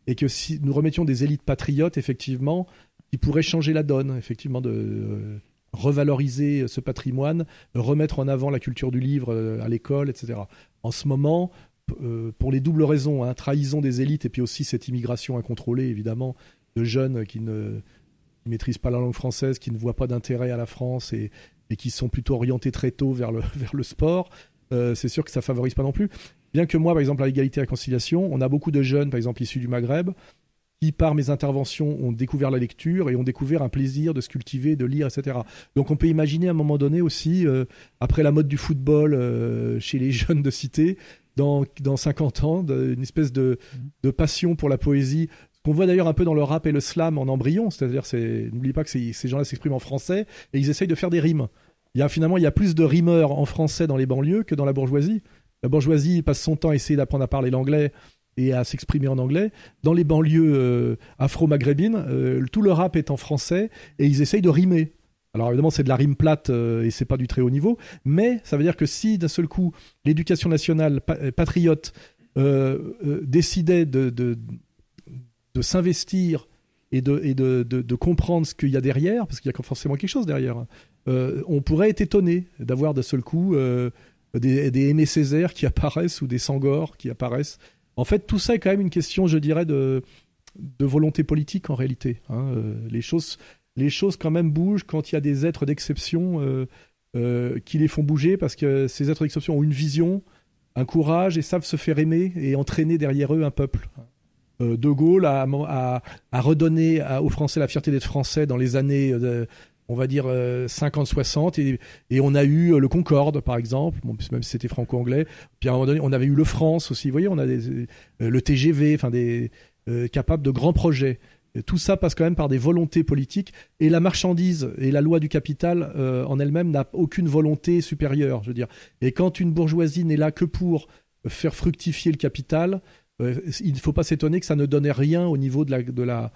et que si nous remettions des élites patriotes effectivement qui pourraient changer la donne, effectivement de euh, revaloriser ce patrimoine, remettre en avant la culture du livre euh, à l'école, etc. En ce moment, pour les doubles raisons, hein, trahison des élites et puis aussi cette immigration incontrôlée, évidemment, de jeunes qui ne qui maîtrisent pas la langue française, qui ne voient pas d'intérêt à la France et, et qui sont plutôt orientés très tôt vers le, vers le sport, euh, c'est sûr que ça favorise pas non plus. Bien que moi, par exemple, à l'égalité et la réconciliation, on a beaucoup de jeunes, par exemple, issus du Maghreb, qui, par mes interventions, ont découvert la lecture et ont découvert un plaisir de se cultiver, de lire, etc. Donc on peut imaginer à un moment donné aussi, euh, après la mode du football euh, chez les jeunes de cité, dans, dans 50 ans, une espèce de, de passion pour la poésie, qu'on voit d'ailleurs un peu dans le rap et le slam en embryon, c'est-à-dire, c'est, n'oublie pas que ces gens-là s'expriment en français et ils essayent de faire des rimes. Il y a finalement, il y a plus de rimeurs en français dans les banlieues que dans la bourgeoisie. La bourgeoisie passe son temps à essayer d'apprendre à parler l'anglais et à s'exprimer en anglais. Dans les banlieues euh, afro-maghrébines, euh, tout le rap est en français et ils essayent de rimer. Alors évidemment, c'est de la rime plate euh, et c'est pas du très haut niveau, mais ça veut dire que si d'un seul coup l'éducation nationale euh, patriote décidait de, de, s'investir et, de, et de, de comprendre ce qu'il y a derrière, parce qu'il y a forcément quelque chose derrière, hein, euh, on pourrait être étonné d'avoir d'un seul coup euh, des, des Aimé qui apparaissent ou des Sangor qui apparaissent. En fait, tout ça est quand même une question, je dirais, de, volonté politique en réalité. hein. Euh, les, choses, les choses quand même bougent quand il y a des êtres d'exception qui les font bouger parce que ces êtres d'exception ont une vision, un courage et savent se faire aimer et entraîner derrière eux un peuple. De Gaulle a, redonné aux Français la fierté d'être Français dans les années, on va dire, 50-60. Et, et on a eu euh, le Concorde, par exemple, bon, même si c'était franco-anglais. Puis à un moment donné, on avait eu le France aussi. Vous voyez, on a des, euh, le TGV, enfin des euh, capables de grands projets. Et tout ça passe quand même par des volontés politiques. Et la marchandise et la loi du capital euh, en elle-même n'a aucune volonté supérieure, je veux dire. Et quand une bourgeoisie n'est là que pour faire fructifier le capital, euh, il ne faut pas s'étonner que ça ne donnait rien au niveau de la de la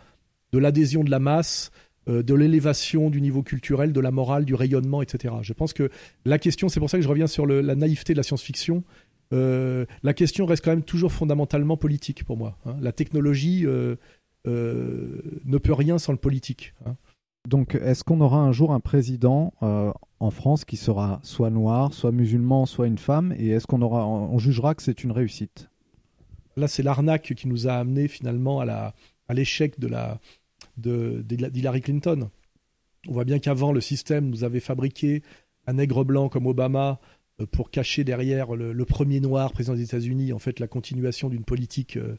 de l'adhésion de la masse euh, de l'élévation du niveau culturel, de la morale, du rayonnement, etc. Je pense que la question, c'est pour ça que je reviens sur le- la naïveté de la science-fiction. euh, la question reste quand même toujours fondamentalement politique pour moi. hein. La technologie euh, euh, ne peut rien sans le politique. hein. Donc, est-ce qu'on aura un jour un président euh, en France qui sera soit noir, soit musulman, soit une femme Et est-ce qu'on aura, on jugera que c'est une réussite? Là, c'est l'arnaque qui nous a amené finalement à la à l'échec de la d'Hillary Clinton. On voit bien qu'avant le système nous avait fabriqué un nègre blanc comme Obama euh, pour cacher derrière le, premier noir président des États-Unis en fait la continuation d'une politique euh,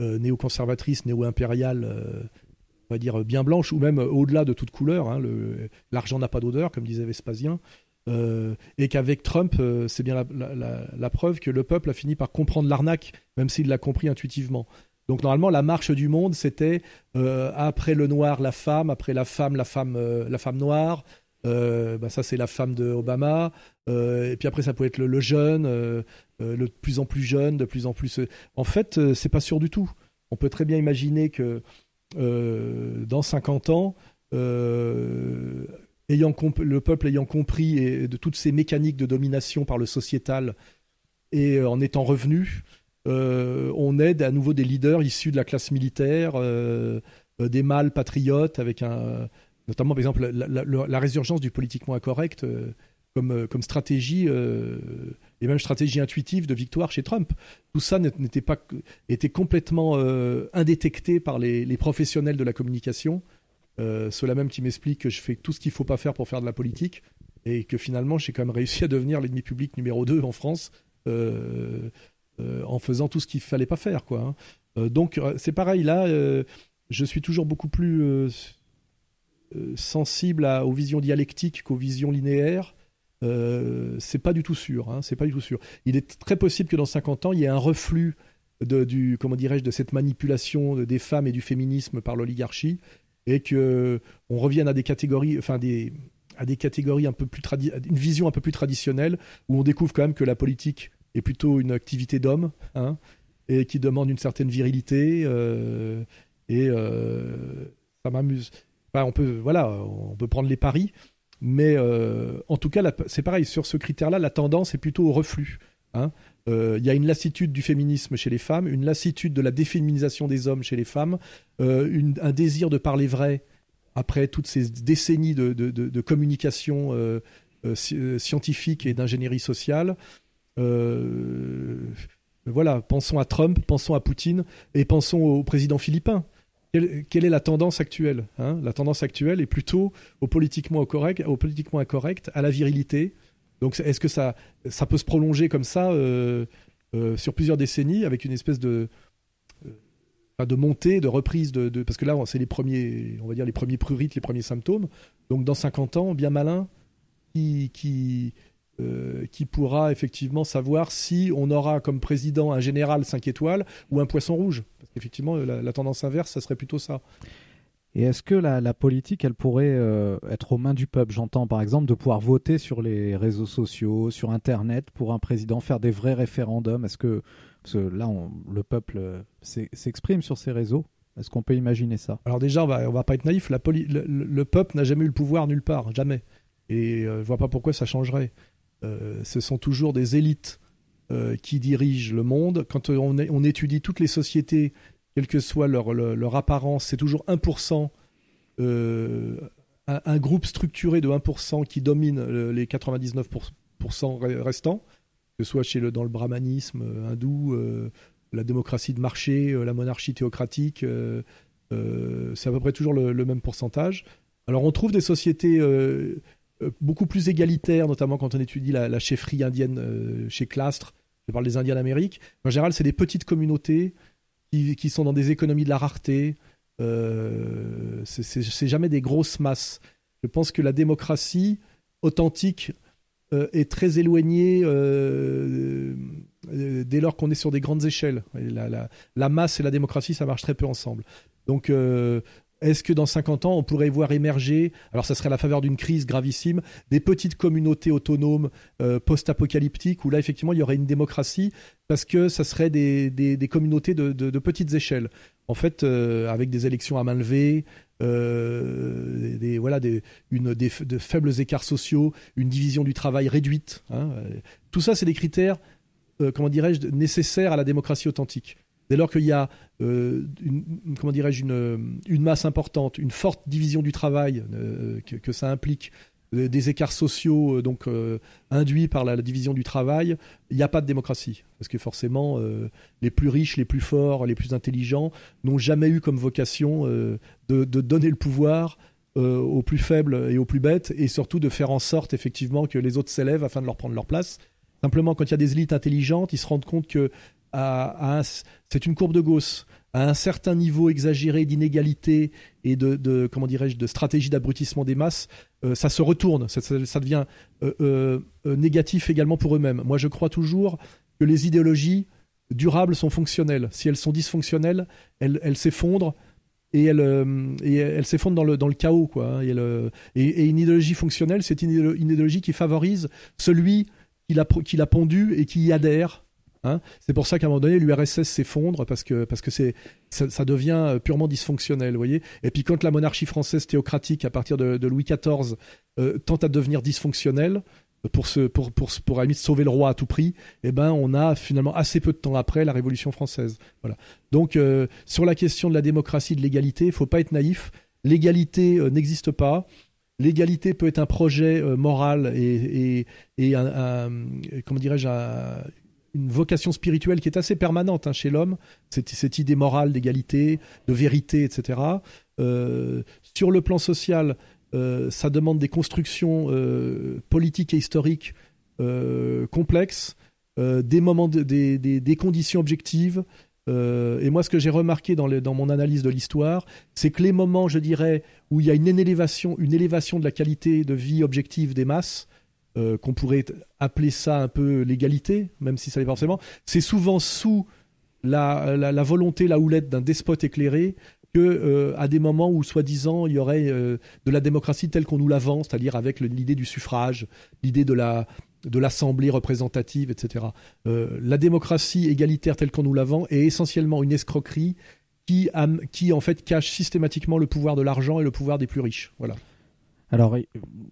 euh, néoconservatrice, néo-impériale, on va dire bien blanche ou même au-delà de toute couleur. hein, L'argent n'a pas d'odeur, comme disait Vespasien. Et qu'avec Trump, c'est bien la preuve que le peuple a fini par comprendre l'arnaque, même s'il l'a compris intuitivement. Donc normalement, la marche du monde, c'était euh, après le noir, la femme, après la femme, la femme, euh, la femme noire. Euh, bah, ça, c'est la femme de Obama. Euh, et puis après, ça peut être le, le jeune, euh, euh, le plus en plus jeune, de plus en plus. En fait, c'est pas sûr du tout. On peut très bien imaginer que dans 50 ans, ayant le peuple ayant compris de toutes ces mécaniques de domination par le sociétal et en étant revenu, euh, on aide à nouveau des leaders issus de la classe militaire, euh, euh, des mâles patriotes, avec un, notamment par exemple la, résurgence du politiquement incorrect comme, stratégie et même stratégie intuitive de victoire chez Trump. Tout ça n'était pas était complètement indétecté par les, professionnels de la communication. Ceux-là même qui m'expliquent que je fais tout ce qu'il faut pas faire pour faire de la politique et que finalement j'ai quand même réussi à devenir l'ennemi public numéro 2 en France en faisant tout ce qu'il fallait pas faire quoi. hein. Euh, donc euh, c'est pareil là, euh, je suis toujours beaucoup plus euh, euh, sensible aux visions dialectiques qu'aux visions linéaires. Euh, c'est pas du tout sûr, hein, c'est pas du tout sûr. Il est très possible que dans 50 ans, il y ait un reflux de, du, comment dirais-je, de cette manipulation des femmes et du féminisme par l'oligarchie, et que on revienne à des catégories, enfin des, à des catégories un peu plus une vision un peu plus traditionnelle, où on découvre quand même que la politique est plutôt une activité d'homme, hein, et qui demande une certaine virilité, euh, et euh, ça m'amuse. Enfin, on peut, voilà, on peut prendre les paris, mais euh, en tout cas, c'est pareil, sur ce critère-là, la tendance est plutôt au reflux. hein. Euh, Il y a une lassitude du féminisme chez les femmes, une lassitude de la déféminisation des hommes chez les femmes, euh, une- un désir de parler vrai après toutes ces décennies de, de- de- de communication euh, scientifique et d'ingénierie sociale. Euh, voilà, pensons à Trump, pensons à Poutine et pensons au président philippin. Quelle, est la tendance actuelle hein? La tendance actuelle est plutôt au politiquement correct, au politiquement incorrect, à la virilité. Donc, est-ce que ça, ça peut se prolonger comme ça euh, euh, sur plusieurs décennies avec une espèce de de montée, de reprise de, parce que là, c'est les premiers, on va dire les premiers prurites, les premiers symptômes. Donc, dans 50 ans, bien malin, qui euh, qui pourra effectivement savoir si on aura comme président un général 5 étoiles ou un poisson rouge. Parce qu'effectivement, la, la tendance inverse, ça serait plutôt ça. Et est-ce que la, la politique, elle pourrait euh, être aux mains du peuple? J'entends par exemple de pouvoir voter sur les réseaux sociaux, sur Internet pour un président, faire des vrais référendums. Est-ce que, parce que là, on- le peuple euh, s'e- s'exprime sur ces réseaux? Est-ce qu'on peut imaginer ça? Alors déjà, on va, on va pas être naïf, la le, le- le peuple n'a jamais eu le pouvoir nulle part, jamais. Et euh, je vois pas pourquoi ça changerait. Euh, ce sont toujours des élites euh, qui dirigent le monde. Quand on, étudie toutes les sociétés, quelle que soit leur, apparence, c'est toujours 1%, euh, un, groupe structuré de 1% qui domine les 99% re- restants, que ce soit chez le, dans le brahmanisme hindou, la démocratie de marché, la monarchie théocratique. c'est à peu près toujours le, même pourcentage. Alors on trouve des sociétés beaucoup plus égalitaires, notamment quand on étudie la, la chefferie indienne euh, chez Clastres. Je parle des Indiens d'Amérique. En général, c'est des petites communautés qui, sont dans des économies de la rareté. Euh, c'est- jamais des grosses masses. Je pense que la démocratie authentique euh, est très éloignée euh, euh, dès lors qu'on est sur des grandes échelles. La, la- masse et la démocratie, ça marche très peu ensemble. Donc, euh, est-ce que dans 50 ans, on pourrait voir émerger, alors ça serait à la faveur d'une crise gravissime, des petites communautés autonomes euh, post-apocalyptiques où là, effectivement, il y aurait une démocratie parce que ça serait des, des- communautés de, de- petites échelles. En fait, euh, avec des élections à main levée, euh, des, voilà, des, une, des, de faibles écarts sociaux, une division du travail réduite. hein. Tout ça, c'est des critères, comment dirais-je, nécessaires à la démocratie authentique. Dès lors qu'il y a euh, une, comment dirais-je, une, masse importante, une forte division du travail euh, que, ça implique, euh, des écarts sociaux donc induits par la, division du travail, il n'y a pas de démocratie. Parce que forcément, les plus riches, les plus forts, les plus intelligents n'ont jamais eu comme vocation de, de donner le pouvoir aux plus faibles et aux plus bêtes, et surtout de faire en sorte effectivement que les autres s'élèvent afin de leur prendre leur place. Simplement, quand il y a des élites intelligentes, ils se rendent compte que c'est une courbe de Gauss. À un certain niveau exagéré d'inégalité et de, comment dirais-je de stratégie d'abrutissement des masses, euh, ça se retourne, ça, devient euh, euh, négatif également pour eux-mêmes. Moi, je crois toujours que les idéologies durables sont fonctionnelles. Si elles sont dysfonctionnelles, elles, s'effondrent et elles, s'effondrent dans le, chaos. Hein. et, une idéologie fonctionnelle, c'est une, une idéologie qui favorise celui qui l'a pondu et qui y adhère. Hein. c'est pour ça qu'à un moment donné, l'URSS s'effondre parce que, parce que c'est, ça, devient euh, purement dysfonctionnel. Vous voyez et puis quand la monarchie française théocratique, à partir de, Louis XIV, euh, tente à devenir dysfonctionnelle, pour, se, pour, pour, pour, à la sauver le roi à tout prix, eh ben, on a finalement assez peu de temps après la Révolution française. Voilà. Donc, euh, sur la question de la démocratie, de l'égalité, il faut pas être naïf. L'égalité euh, n'existe pas. L'égalité peut être un projet euh, moral et, et, et un- comment dirais-je, un- une vocation spirituelle qui est assez permanente hein, chez l'homme, cette, cette idée morale d'égalité, de vérité, etc. Euh, sur le plan social, euh, ça demande des constructions euh, politiques et historiques complexes, des moments, de- des, conditions objectives. Et moi, ce que j'ai remarqué dans, dans mon analyse de l'histoire, c'est que les moments, je dirais, où il y a une élévation, une élévation de la qualité de vie objective des masses, euh, qu'on pourrait appeler ça un peu l'égalité, même si ça l'est pas forcément, c'est souvent sous la, volonté, la houlette d'un despote éclairé que euh, à des moments où soi-disant il y aurait euh, de la démocratie telle qu'on nous la vend, c'est-à-dire avec l'idée du suffrage, l'idée de la de l'assemblée représentative, etc. La démocratie égalitaire telle qu'on nous la vend est essentiellement une escroquerie qui, qui en fait cache systématiquement le pouvoir de l'argent et le pouvoir des plus riches. Voilà. Alors,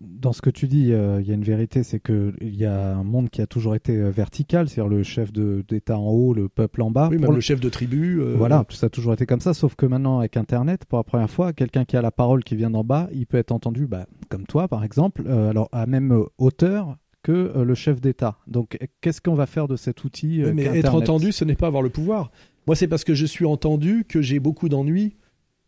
dans ce que tu dis, euh, il y a une vérité, c'est que il y a un monde qui a toujours été euh, vertical, c'est-à-dire le chef d'État en haut, le peuple en bas. oui, Pour même le- le chef de tribu. euh, Voilà, ça a toujours été comme ça, sauf que maintenant, avec Internet, pour la première fois, quelqu'un qui a la parole qui vient d'en bas, il peut être entendu, bah, comme toi, par exemple, euh, alors à même hauteur que le chef d'État. Donc, qu'est-ce qu'on va faire de cet outil Oui, mais être entendu, ce n'est pas avoir le pouvoir. Moi, c'est parce que je suis entendu que j'ai beaucoup d'ennuis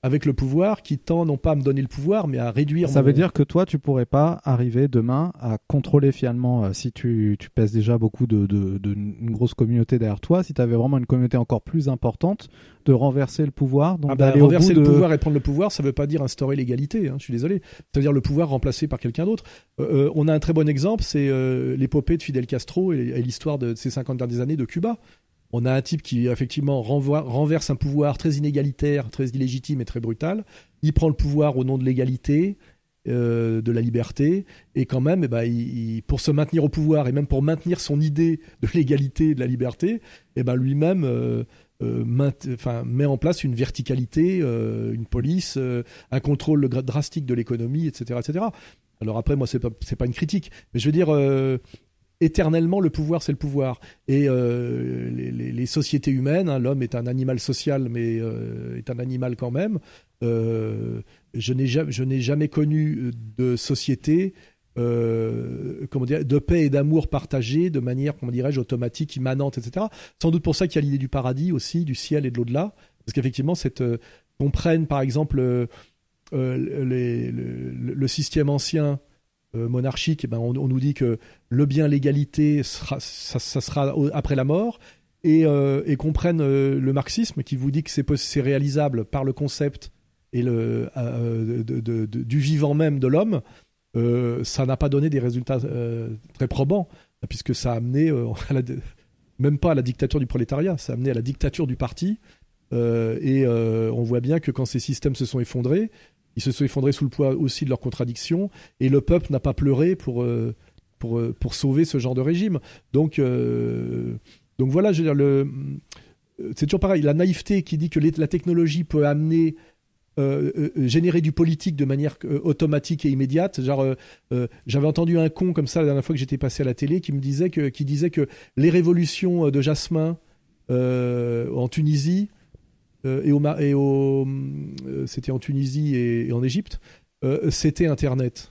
avec le pouvoir qui tend non pas à me donner le pouvoir, mais à réduire Ça mon- veut dire que toi, tu pourrais pas arriver demain à contrôler finalement, euh, si tu, tu pèses déjà beaucoup de, de, de- une grosse communauté derrière toi, si tu avais vraiment une communauté encore plus importante, de renverser le pouvoir, donc Ah bah, renverser le de... pouvoir et prendre le pouvoir, ça ne veut pas dire instaurer l'égalité. hein, je suis désolé. Ça veut dire le pouvoir remplacé par quelqu'un d'autre. Euh, euh, on a un très bon exemple, c'est l'épopée de Fidel Castro et, et l'histoire de ces 50 dernières années de Cuba. On a un type qui effectivement renverse un pouvoir très inégalitaire, très illégitime et très brutal. Il prend le pouvoir au nom de l'égalité, euh, de la liberté, et quand même, eh ben, il- pour se maintenir au pouvoir et même pour maintenir son idée de l'égalité et de la liberté, eh ben, lui-même euh, euh, met en place une verticalité, une police, un contrôle drastique de l'économie, etc., etc. Alors après, moi, c'est pas pas une critique, mais je veux dire. Éternellement, le pouvoir, c'est le pouvoir. Et euh, les, sociétés humaines, hein, l'homme est un animal social, mais euh, est un animal quand même. Euh, je n'ai jamais, connu de société comment dire, de paix et d'amour partagés de manière, comment dirais-je, automatique, immanente, etc. Sans doute pour ça qu'il y a l'idée du paradis aussi, du ciel et de l'au-delà, parce qu'effectivement, cette qu'on prenne par exemple le, système ancien monarchique, eh ben, on, nous dit que le bien, l'égalité, sera, ça, sera après la mort, et, euh, qu'on prenne euh, le marxisme qui vous dit que c'est c'est réalisable par le concept et le, euh, du vivant même de l'homme, euh, ça n'a pas donné des résultats euh, très probants, puisque ça a amené, euh, même pas à la dictature du prolétariat, ça a amené à la dictature du parti. Euh, et euh, on voit bien que quand ces systèmes se sont effondrés, ils se sont effondrés sous le poids aussi de leurs contradictions, et le peuple n'a pas pleuré pour, euh, pour, euh, pour sauver ce genre de régime. Donc, euh, donc voilà, c'est toujours pareil, la naïveté qui dit que la technologie peut amener générer du politique de manière automatique et immédiate. Genre, j'avais entendu un con comme ça la dernière fois que j'étais passé à la télé qui me disait que, qui disait que les révolutions de Jasmin en Tunisie et au, Ma- et au euh, c'était en Tunisie et, en Égypte, euh, c'était Internet.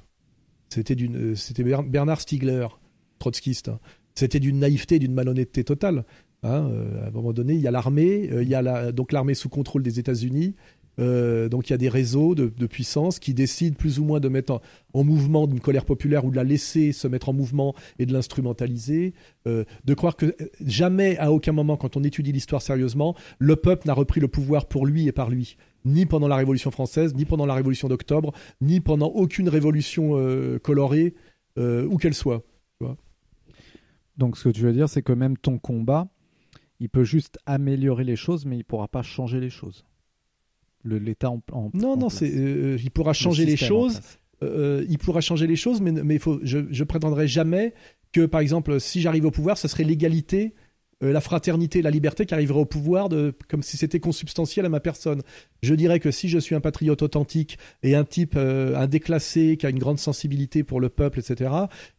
C'était d'une, euh, c'était Ber- Bernard Stiegler, trotskiste. hein. C'était d'une naïveté, d'une malhonnêteté totale. hein. Euh, à un moment donné, il y a l'armée, euh, il y a la, donc l'armée sous contrôle des États-Unis. Euh, donc il y a des réseaux de, puissance qui décident plus ou moins de mettre en, en mouvement d'une colère populaire ou de la laisser se mettre en mouvement et de l'instrumentaliser. Euh, de croire que euh, jamais, à aucun moment, quand on étudie l'histoire sérieusement, le peuple n'a repris le pouvoir pour lui et par lui. Ni pendant la Révolution française, ni pendant la Révolution d'octobre, ni pendant aucune révolution colorée, où qu'elle soit. Donc ce que tu veux dire, c'est que même ton combat, il peut juste améliorer les choses, mais il pourra pas changer les choses. L'État en, en- Non, en non, c'est, euh, il pourra Le changer les choses. euh, il pourra changer les choses, mais, mais faut, je, je prétendrai jamais que, par exemple, si j'arrive au pouvoir, ce serait l'égalité, euh, la fraternité, la liberté qui arriverait au pouvoir, de, comme si c'était consubstantiel à ma personne. Je dirais que si je suis un patriote authentique et un type, euh, un déclassé qui a une grande sensibilité pour le peuple, etc.,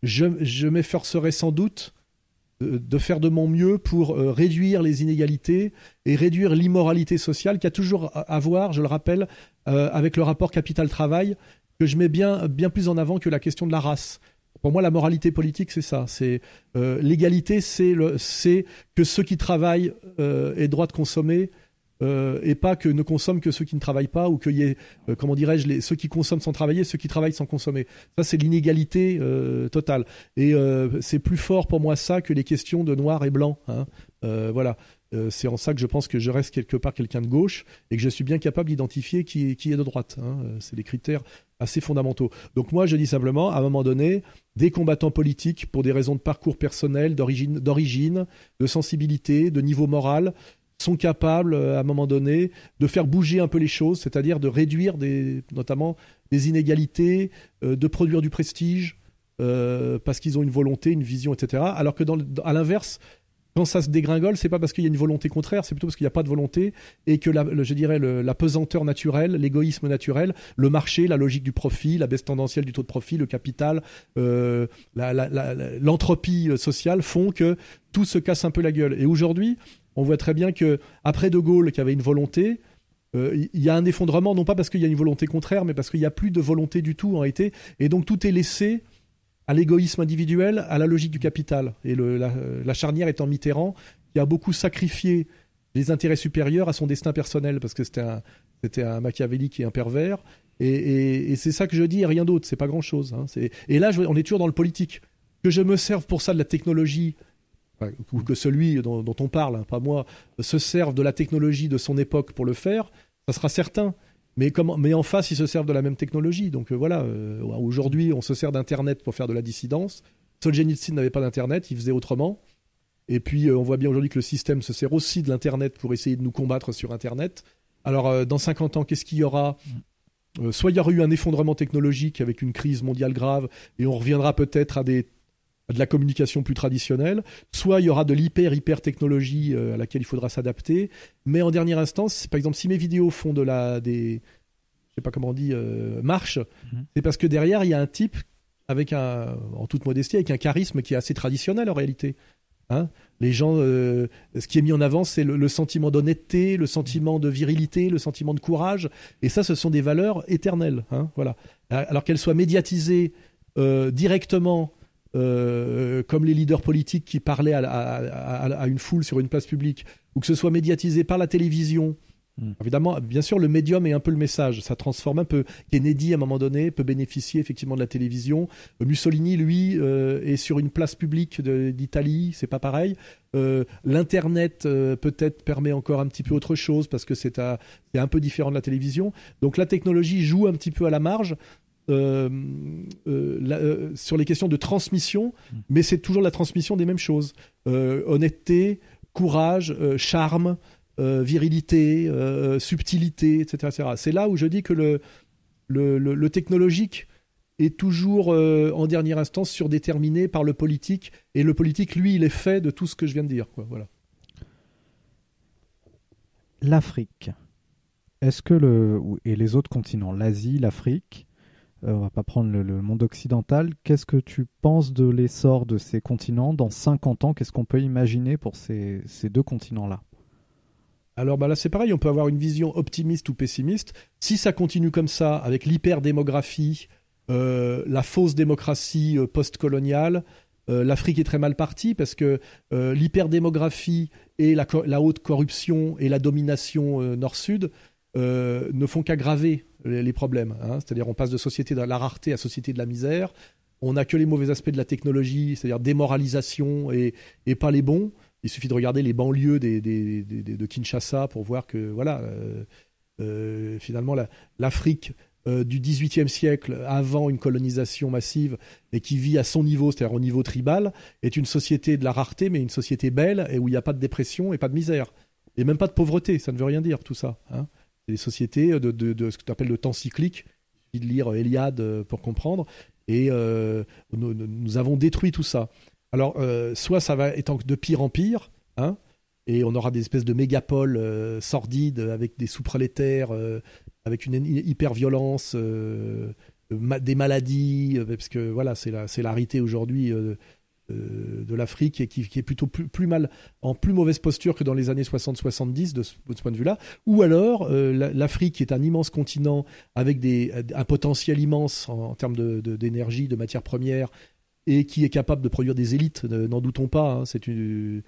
je, je m'efforcerai sans doute de, de faire de mon mieux pour euh, réduire les inégalités et réduire l'immoralité sociale qui a toujours à, voir, je le rappelle, euh, avec le rapport capital-travail que je mets bien, bien plus en avant que la question de la race. Pour moi, la moralité politique, c'est ça. C'est euh, l'égalité, c'est que ceux qui travaillent euh, aient droit de consommer euh, et pas que ne consomment que ceux qui ne travaillent pas ou qu'il y ait, euh, comment dirais-je, ceux qui consomment sans travailler, ceux qui travaillent sans consommer. Ça, c'est l'inégalité euh, totale. Et c'est plus fort pour moi ça que les questions de noir et blanc. hein. Voilà. C'est en ça que je pense que je reste quelque part quelqu'un de gauche et que je suis bien capable d'identifier qui est, de droite. hein. C'est des critères assez fondamentaux. Donc moi, je dis simplement, à un moment donné, des combattants politiques, pour des raisons de parcours personnel, d'origine, de sensibilité, de niveau moral, sont capables, euh, à un moment donné, de faire bouger un peu les choses, c'est-à-dire de réduire des, notamment des inégalités, euh, de produire du prestige, euh, parce qu'ils ont une volonté, une vision, etc. Alors que dans, à l'inverse, quand ça se dégringole, c'est pas parce qu'il y a une volonté contraire, c'est plutôt parce qu'il n'y a pas de volonté et que la, je dirais la pesanteur naturelle, l'égoïsme naturel, le marché, la logique du profit, la baisse tendancielle du taux de profit, le capital, euh, l'entropie euh, sociale font que tout se casse un peu la gueule. Et aujourd'hui, on voit très bien que après De Gaulle, qui avait une volonté, euh, il y a un effondrement, non pas parce qu'il y a une volonté contraire, mais parce qu'il n'y a plus de volonté du tout en réalité, et donc tout est laissé à l'égoïsme individuel, à la logique du capital. Et la, charnière étant Mitterrand, qui a beaucoup sacrifié les intérêts supérieurs à son destin personnel, parce que c'était un, un machiavélique et un pervers. Et, c'est ça que je dis, et rien d'autre, c'est pas grand-chose. hein. Et là, je- on est toujours dans le politique. Que je me serve pour ça de la technologie, ou que celui dont, on parle, hein, pas moi, se serve de la technologie de son époque pour le faire, ça sera certain. Mais, en face, ils se servent de la même technologie. Donc euh, voilà, euh, aujourd'hui, on se sert d'Internet pour faire de la dissidence. Solzhenitsyn n'avait pas d'Internet, il faisait autrement. Et puis, euh, on voit bien aujourd'hui que le système se sert aussi de l'Internet pour essayer de nous combattre sur Internet. Alors, dans 50 ans, qu'est-ce qu'il y aura? Soit il y aura eu un effondrement technologique avec une crise mondiale grave, et on reviendra peut-être à des de la communication plus traditionnelle, soit il y aura de l'hyper-hyper technologie euh, à laquelle il faudra s'adapter, mais en dernière instance, par exemple, si mes vidéos font de la des je sais pas comment on dit euh, marche, Mhm. c'est parce que derrière il y a un type avec un en toute modestie avec un charisme qui est assez traditionnel en réalité. Hein? Les gens, euh, ce qui est mis en avant, c'est le, le sentiment d'honnêteté, le sentiment de virilité, le sentiment de courage, et ça, ce sont des valeurs éternelles. Hein, voilà. Alors qu'elles soient médiatisées euh, directement euh, comme les leaders politiques qui parlaient à, à- à- à une foule sur une place publique, ou que ce soit médiatisé par la télévision. Mm. Évidemment, bien sûr, le médium est un peu le message. Ça transforme un peu. Kennedy, à un moment donné, peut bénéficier effectivement de la télévision. Euh, Mussolini, lui, euh, est sur une place publique d'Italie. C'est pas pareil. Euh, L'internet euh, peut-être permet encore un petit peu autre chose parce que c'est un peu différent de la télévision. Donc la technologie joue un petit peu à la marge. Euh, euh, la- euh, sur les questions de transmission, mais c'est toujours la transmission des mêmes choses. Euh, honnêteté, courage, euh, charme, euh, virilité, euh, subtilité, etc. etc. C'est là où je dis que le, le, le- le technologique est toujours euh, en dernière instance surdéterminé par le politique, et le politique, lui, il est fait de tout ce que je viens de dire. Quoi. Voilà. L'Afrique. est-ce que le et les autres continents, l'Asie, l'Afrique, euh, on va pas prendre le, monde occidental, qu'est-ce que tu penses de l'essor de ces continents dans 50 ans? Qu'est-ce qu'on peut imaginer pour ces, deux continents-là? Alors bah là c'est pareil, on peut avoir une vision optimiste ou pessimiste. Si ça continue comme ça, avec l'hyperdémographie, euh, la fausse démocratie euh, post-coloniale, euh, l'Afrique est très mal partie parce que euh, l'hyperdémographie et la, haute corruption et la domination euh, nord-sud euh, ne font qu'aggraver les, problèmes. hein. C'est-à-dire on passe de société de la rareté à société de la misère. On n'a que les mauvais aspects de la technologie, c'est-à-dire démoralisation et, pas les bons. Il suffit de regarder les banlieues de Kinshasa pour voir que voilà, euh, euh, finalement la- l'Afrique euh, du XVIIIe siècle, avant une colonisation massive et qui vit à son niveau, c'est-à-dire au niveau tribal, est une société de la rareté, mais une société belle et où il n'y a pas de dépression et pas de misère et même pas de pauvreté. Ça ne veut rien dire tout ça. Hein. Des sociétés de, de- de ce que tu appelles le temps cyclique. Il suffit de lire Eliade euh, pour comprendre. Et euh, nous, avons détruit tout ça. Alors, euh, soit ça va être de pire en pire, hein, et on aura des espèces de mégapoles euh, sordides avec des sous-prolétaires, euh, avec une hyper-violence, euh, des maladies, euh, parce que voilà, c'est la, c'est aujourd'hui euh, euh, de l'Afrique et qui, est plutôt plus, mal, en plus mauvaise posture que dans les années 60-70 de, de ce point de vue-là. Ou alors, euh, la- l'Afrique est un immense continent avec des, un potentiel immense en, termes de- de- d'énergie, de, matières premières, et qui est capable de produire des élites, ne- n'en doutons pas. hein. c'est une,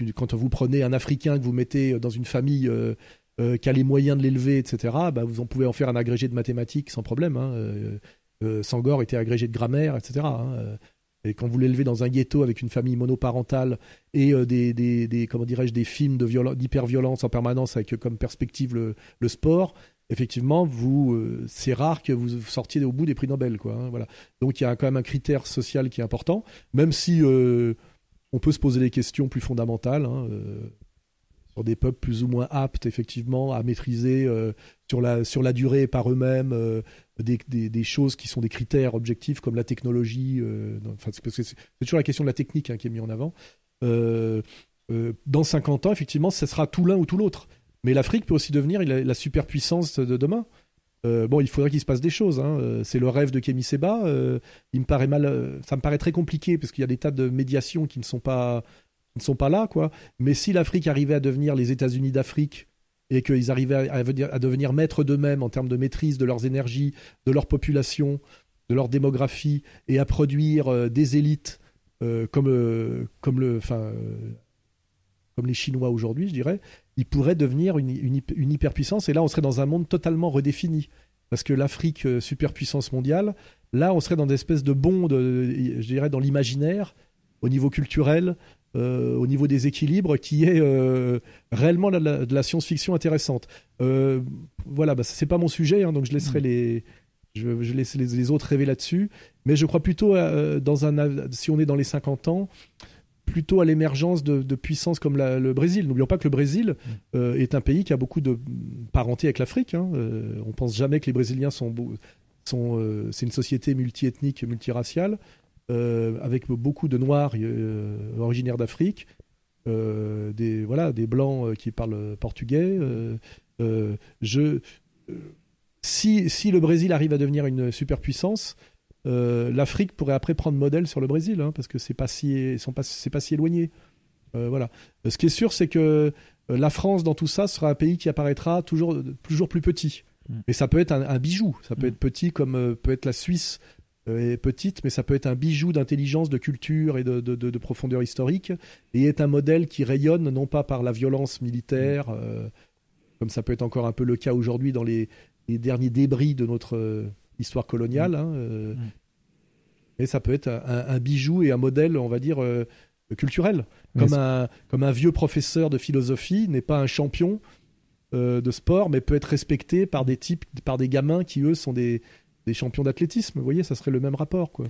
une, quand vous prenez un Africain que vous mettez dans une famille euh, euh, qui a les moyens de l'élever, etc., bah, vous en pouvez en faire un agrégé de mathématiques sans problème. Hein. Euh, euh, Sangor était agrégé de grammaire, etc. Euh, Et quand vous l'élevez dans un ghetto avec une famille monoparentale et euh, des, des, des- comment dirais-je, des films d'hyperviolence en permanence avec euh, comme perspective le, le sport, effectivement, vous, euh, c'est rare que vous sortiez au bout des prix Nobel, quoi. hein, voilà. Donc il y a quand même un critère social qui est important, même si euh, on peut se poser des questions plus fondamentales. hein, sur des peuples plus ou moins aptes effectivement à maîtriser euh, sur, la, durée par eux-mêmes euh, des, choses qui sont des critères objectifs comme la technologie. euh, c'est, toujours la question de la technique hein, qui est mise en avant. Dans 50 ans, effectivement, ce sera tout l'un ou tout l'autre. Mais l'Afrique peut aussi devenir la, superpuissance de demain. Bon, il faudrait qu'il se passe des choses. hein. C'est le rêve de Kémy Seba. Il me paraît mal, ça me paraît très compliqué parce qu'il y a des tas de médiations qui ne sont pas, qui ne sont pas là, quoi. Mais si l'Afrique arrivait à devenir les États-Unis d'Afrique et qu'ils arrivaient à, à venir- à devenir maîtres d'eux-mêmes en termes de maîtrise de leurs énergies, de leur population, de leur démographie, et à produire euh, des élites euh, comme, euh, comme, le, comme les Chinois aujourd'hui, je dirais, ils pourraient devenir une, une, hyp- une hyperpuissance. Et là, on serait dans un monde totalement redéfini. Parce que l'Afrique, superpuissance mondiale, là, on serait dans des espèces de bonds, de- je dirais, dans l'imaginaire, au niveau culturel, euh, au niveau des équilibres, qui est euh, réellement de la, science-fiction intéressante. Euh, voilà, bah, c'est pas mon sujet, hein, donc je laisserai les, je, je laisse les, les autres rêver là-dessus. Mais je crois plutôt, dans un, si on est dans les 50 ans, plutôt à l'émergence de, de puissances comme la- le Brésil. N'oublions pas que le Brésil euh, est un pays qui a beaucoup de parenté avec l'Afrique. Hein. On pense jamais que les Brésiliens sont, sont c'est une société multiethnique, multiraciale, avec beaucoup de Noirs euh, originaires d'Afrique, euh, des voilà, des blancs euh, qui parlent portugais. euh, euh, je euh, si, si le Brésil arrive à devenir une superpuissance, euh, l'Afrique pourrait après prendre modèle sur le Brésil, hein, parce que c'est pas si, sont pas, c'est pas si éloigné. Euh, voilà. Euh, Ce qui est sûr, c'est que euh, la France, dans tout ça, sera un pays qui apparaîtra toujours, toujours plus petit. Mm. Et ça peut être un, un bijou. Ça peut Mm. être petit comme euh, peut être la Suisse euh, est petite, mais ça peut être un bijou d'intelligence, de culture et de, de- de- de profondeur historique, et est un modèle qui rayonne non pas par la violence militaire, euh, comme ça peut être encore un peu le cas aujourd'hui dans les, les derniers débris de notre euh, histoire coloniale, hein, euh, Mm. mais ça peut être un, un- un bijou et un modèle, on va dire, euh, culturel. Comme un, comme un vieux professeur de philosophie n'est pas un champion euh, de sport, mais peut être respecté par des types, par des gamins qui, eux, sont des, des champions d'athlétisme. Vous voyez, ça serait le même rapport, quoi.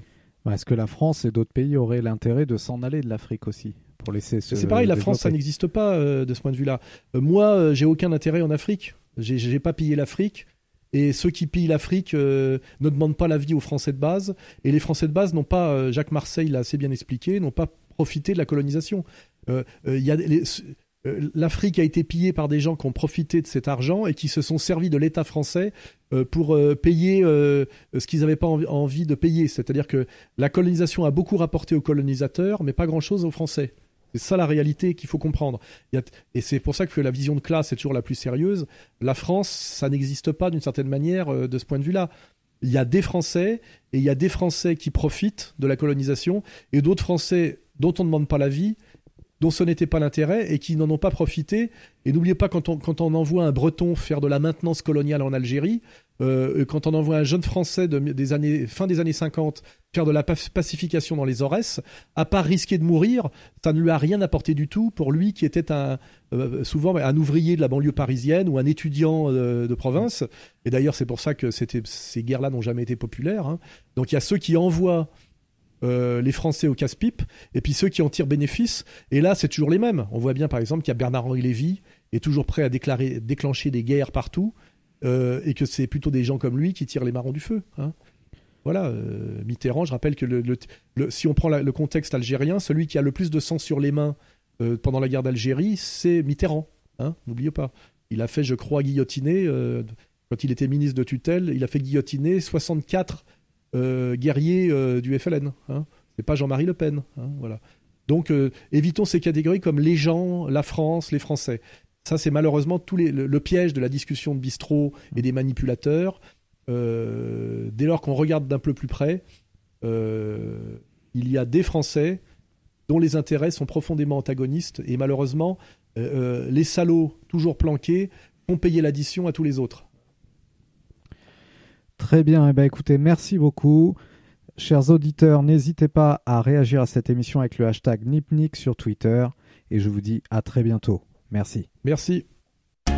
Est-ce que la France et d'autres pays auraient l'intérêt de s'en aller de l'Afrique aussi pour laisser se C'est pareil, la France, ça n'existe pas euh, de ce point de vue-là. Euh, moi, euh, j'ai aucun intérêt en Afrique. J'ai- pas pillé l'Afrique. Et ceux qui pillent l'Afrique ne demandent pas l'avis aux Français de base. Et les Français de base n'ont pas, Jacques Marseille l'a assez bien expliqué, n'ont pas profité de la colonisation. Euh, euh, y a les- l'Afrique a été pillée par des gens qui ont profité de cet argent et qui se sont servis de l'État français euh, pour euh, payer ce qu'ils n'avaient pas envie de payer. C'est-à-dire que la colonisation a beaucoup rapporté aux colonisateurs, mais pas grand-chose aux Français. C'est ça la réalité qu'il faut comprendre. Et c'est pour ça que la vision de classe est toujours la plus sérieuse. La France, ça n'existe pas d'une certaine manière de ce point de vue-là. Il y a des Français et il y a des Français qui profitent de la colonisation et d'autres Français dont on ne demande pas la vie dont ce n'était pas l'intérêt et qui n'en ont pas profité. Et n'oubliez pas, quand on, quand on envoie un Breton faire de la maintenance coloniale en Algérie, euh, quand on envoie un jeune Français de, des années, fin des années 50 faire de la pacification dans les Aurès, à part risquer de mourir, ça ne lui a rien apporté du tout pour lui qui était un, euh, souvent un ouvrier de la banlieue parisienne ou un étudiant euh, de province. Et d'ailleurs, c'est pour ça que ces guerres-là n'ont jamais été populaires. Hein. Donc il y a ceux qui envoient euh, les Français au casse-pipe, et puis ceux qui en tirent bénéfice. Et là, c'est toujours les mêmes. On voit bien, par exemple, qu'il y a Bernard-Henri Lévy, est toujours prêt à déclencher des guerres partout, euh, et que c'est plutôt des gens comme lui qui tirent les marrons du feu. Hein. Voilà, euh, Mitterrand, je rappelle que si on prend le contexte algérien, celui qui a le plus de sang sur les mains pendant la guerre d'Algérie, c'est Mitterrand. Hein, N'oubliez pas. Il a fait, je crois, guillotiner, quand il était ministre de tutelle, il a fait guillotiner 64 euh, guerrier euh, du FLN. Hein. C'est pas Jean-Marie Le Pen. Hein, voilà. Donc euh, évitons ces catégories comme les gens, la France, les Français. Ça, c'est malheureusement le, piège de la discussion de bistrot et des manipulateurs. dès lors qu'on regarde d'un peu plus près, il y a des Français dont les intérêts sont profondément antagonistes et malheureusement, les salauds toujours planqués font payer l'addition à tous les autres. Très bien, eh ben, écoutez, merci beaucoup. Chers auditeurs, n'hésitez pas à réagir à cette émission avec le hashtag NipNik sur Twitter. Et je vous dis à très bientôt. Merci. Merci. Vous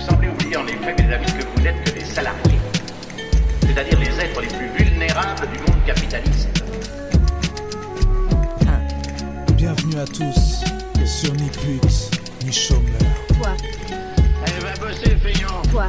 semblez oublier en effet, mes amis, que vous n'êtes que des salariés. C'est-à-dire les êtres les plus vulnérables du monde capitaliste. Bienvenue à tous sur Nipux, ni chômeur. Elle va bosser, feignant. Toi.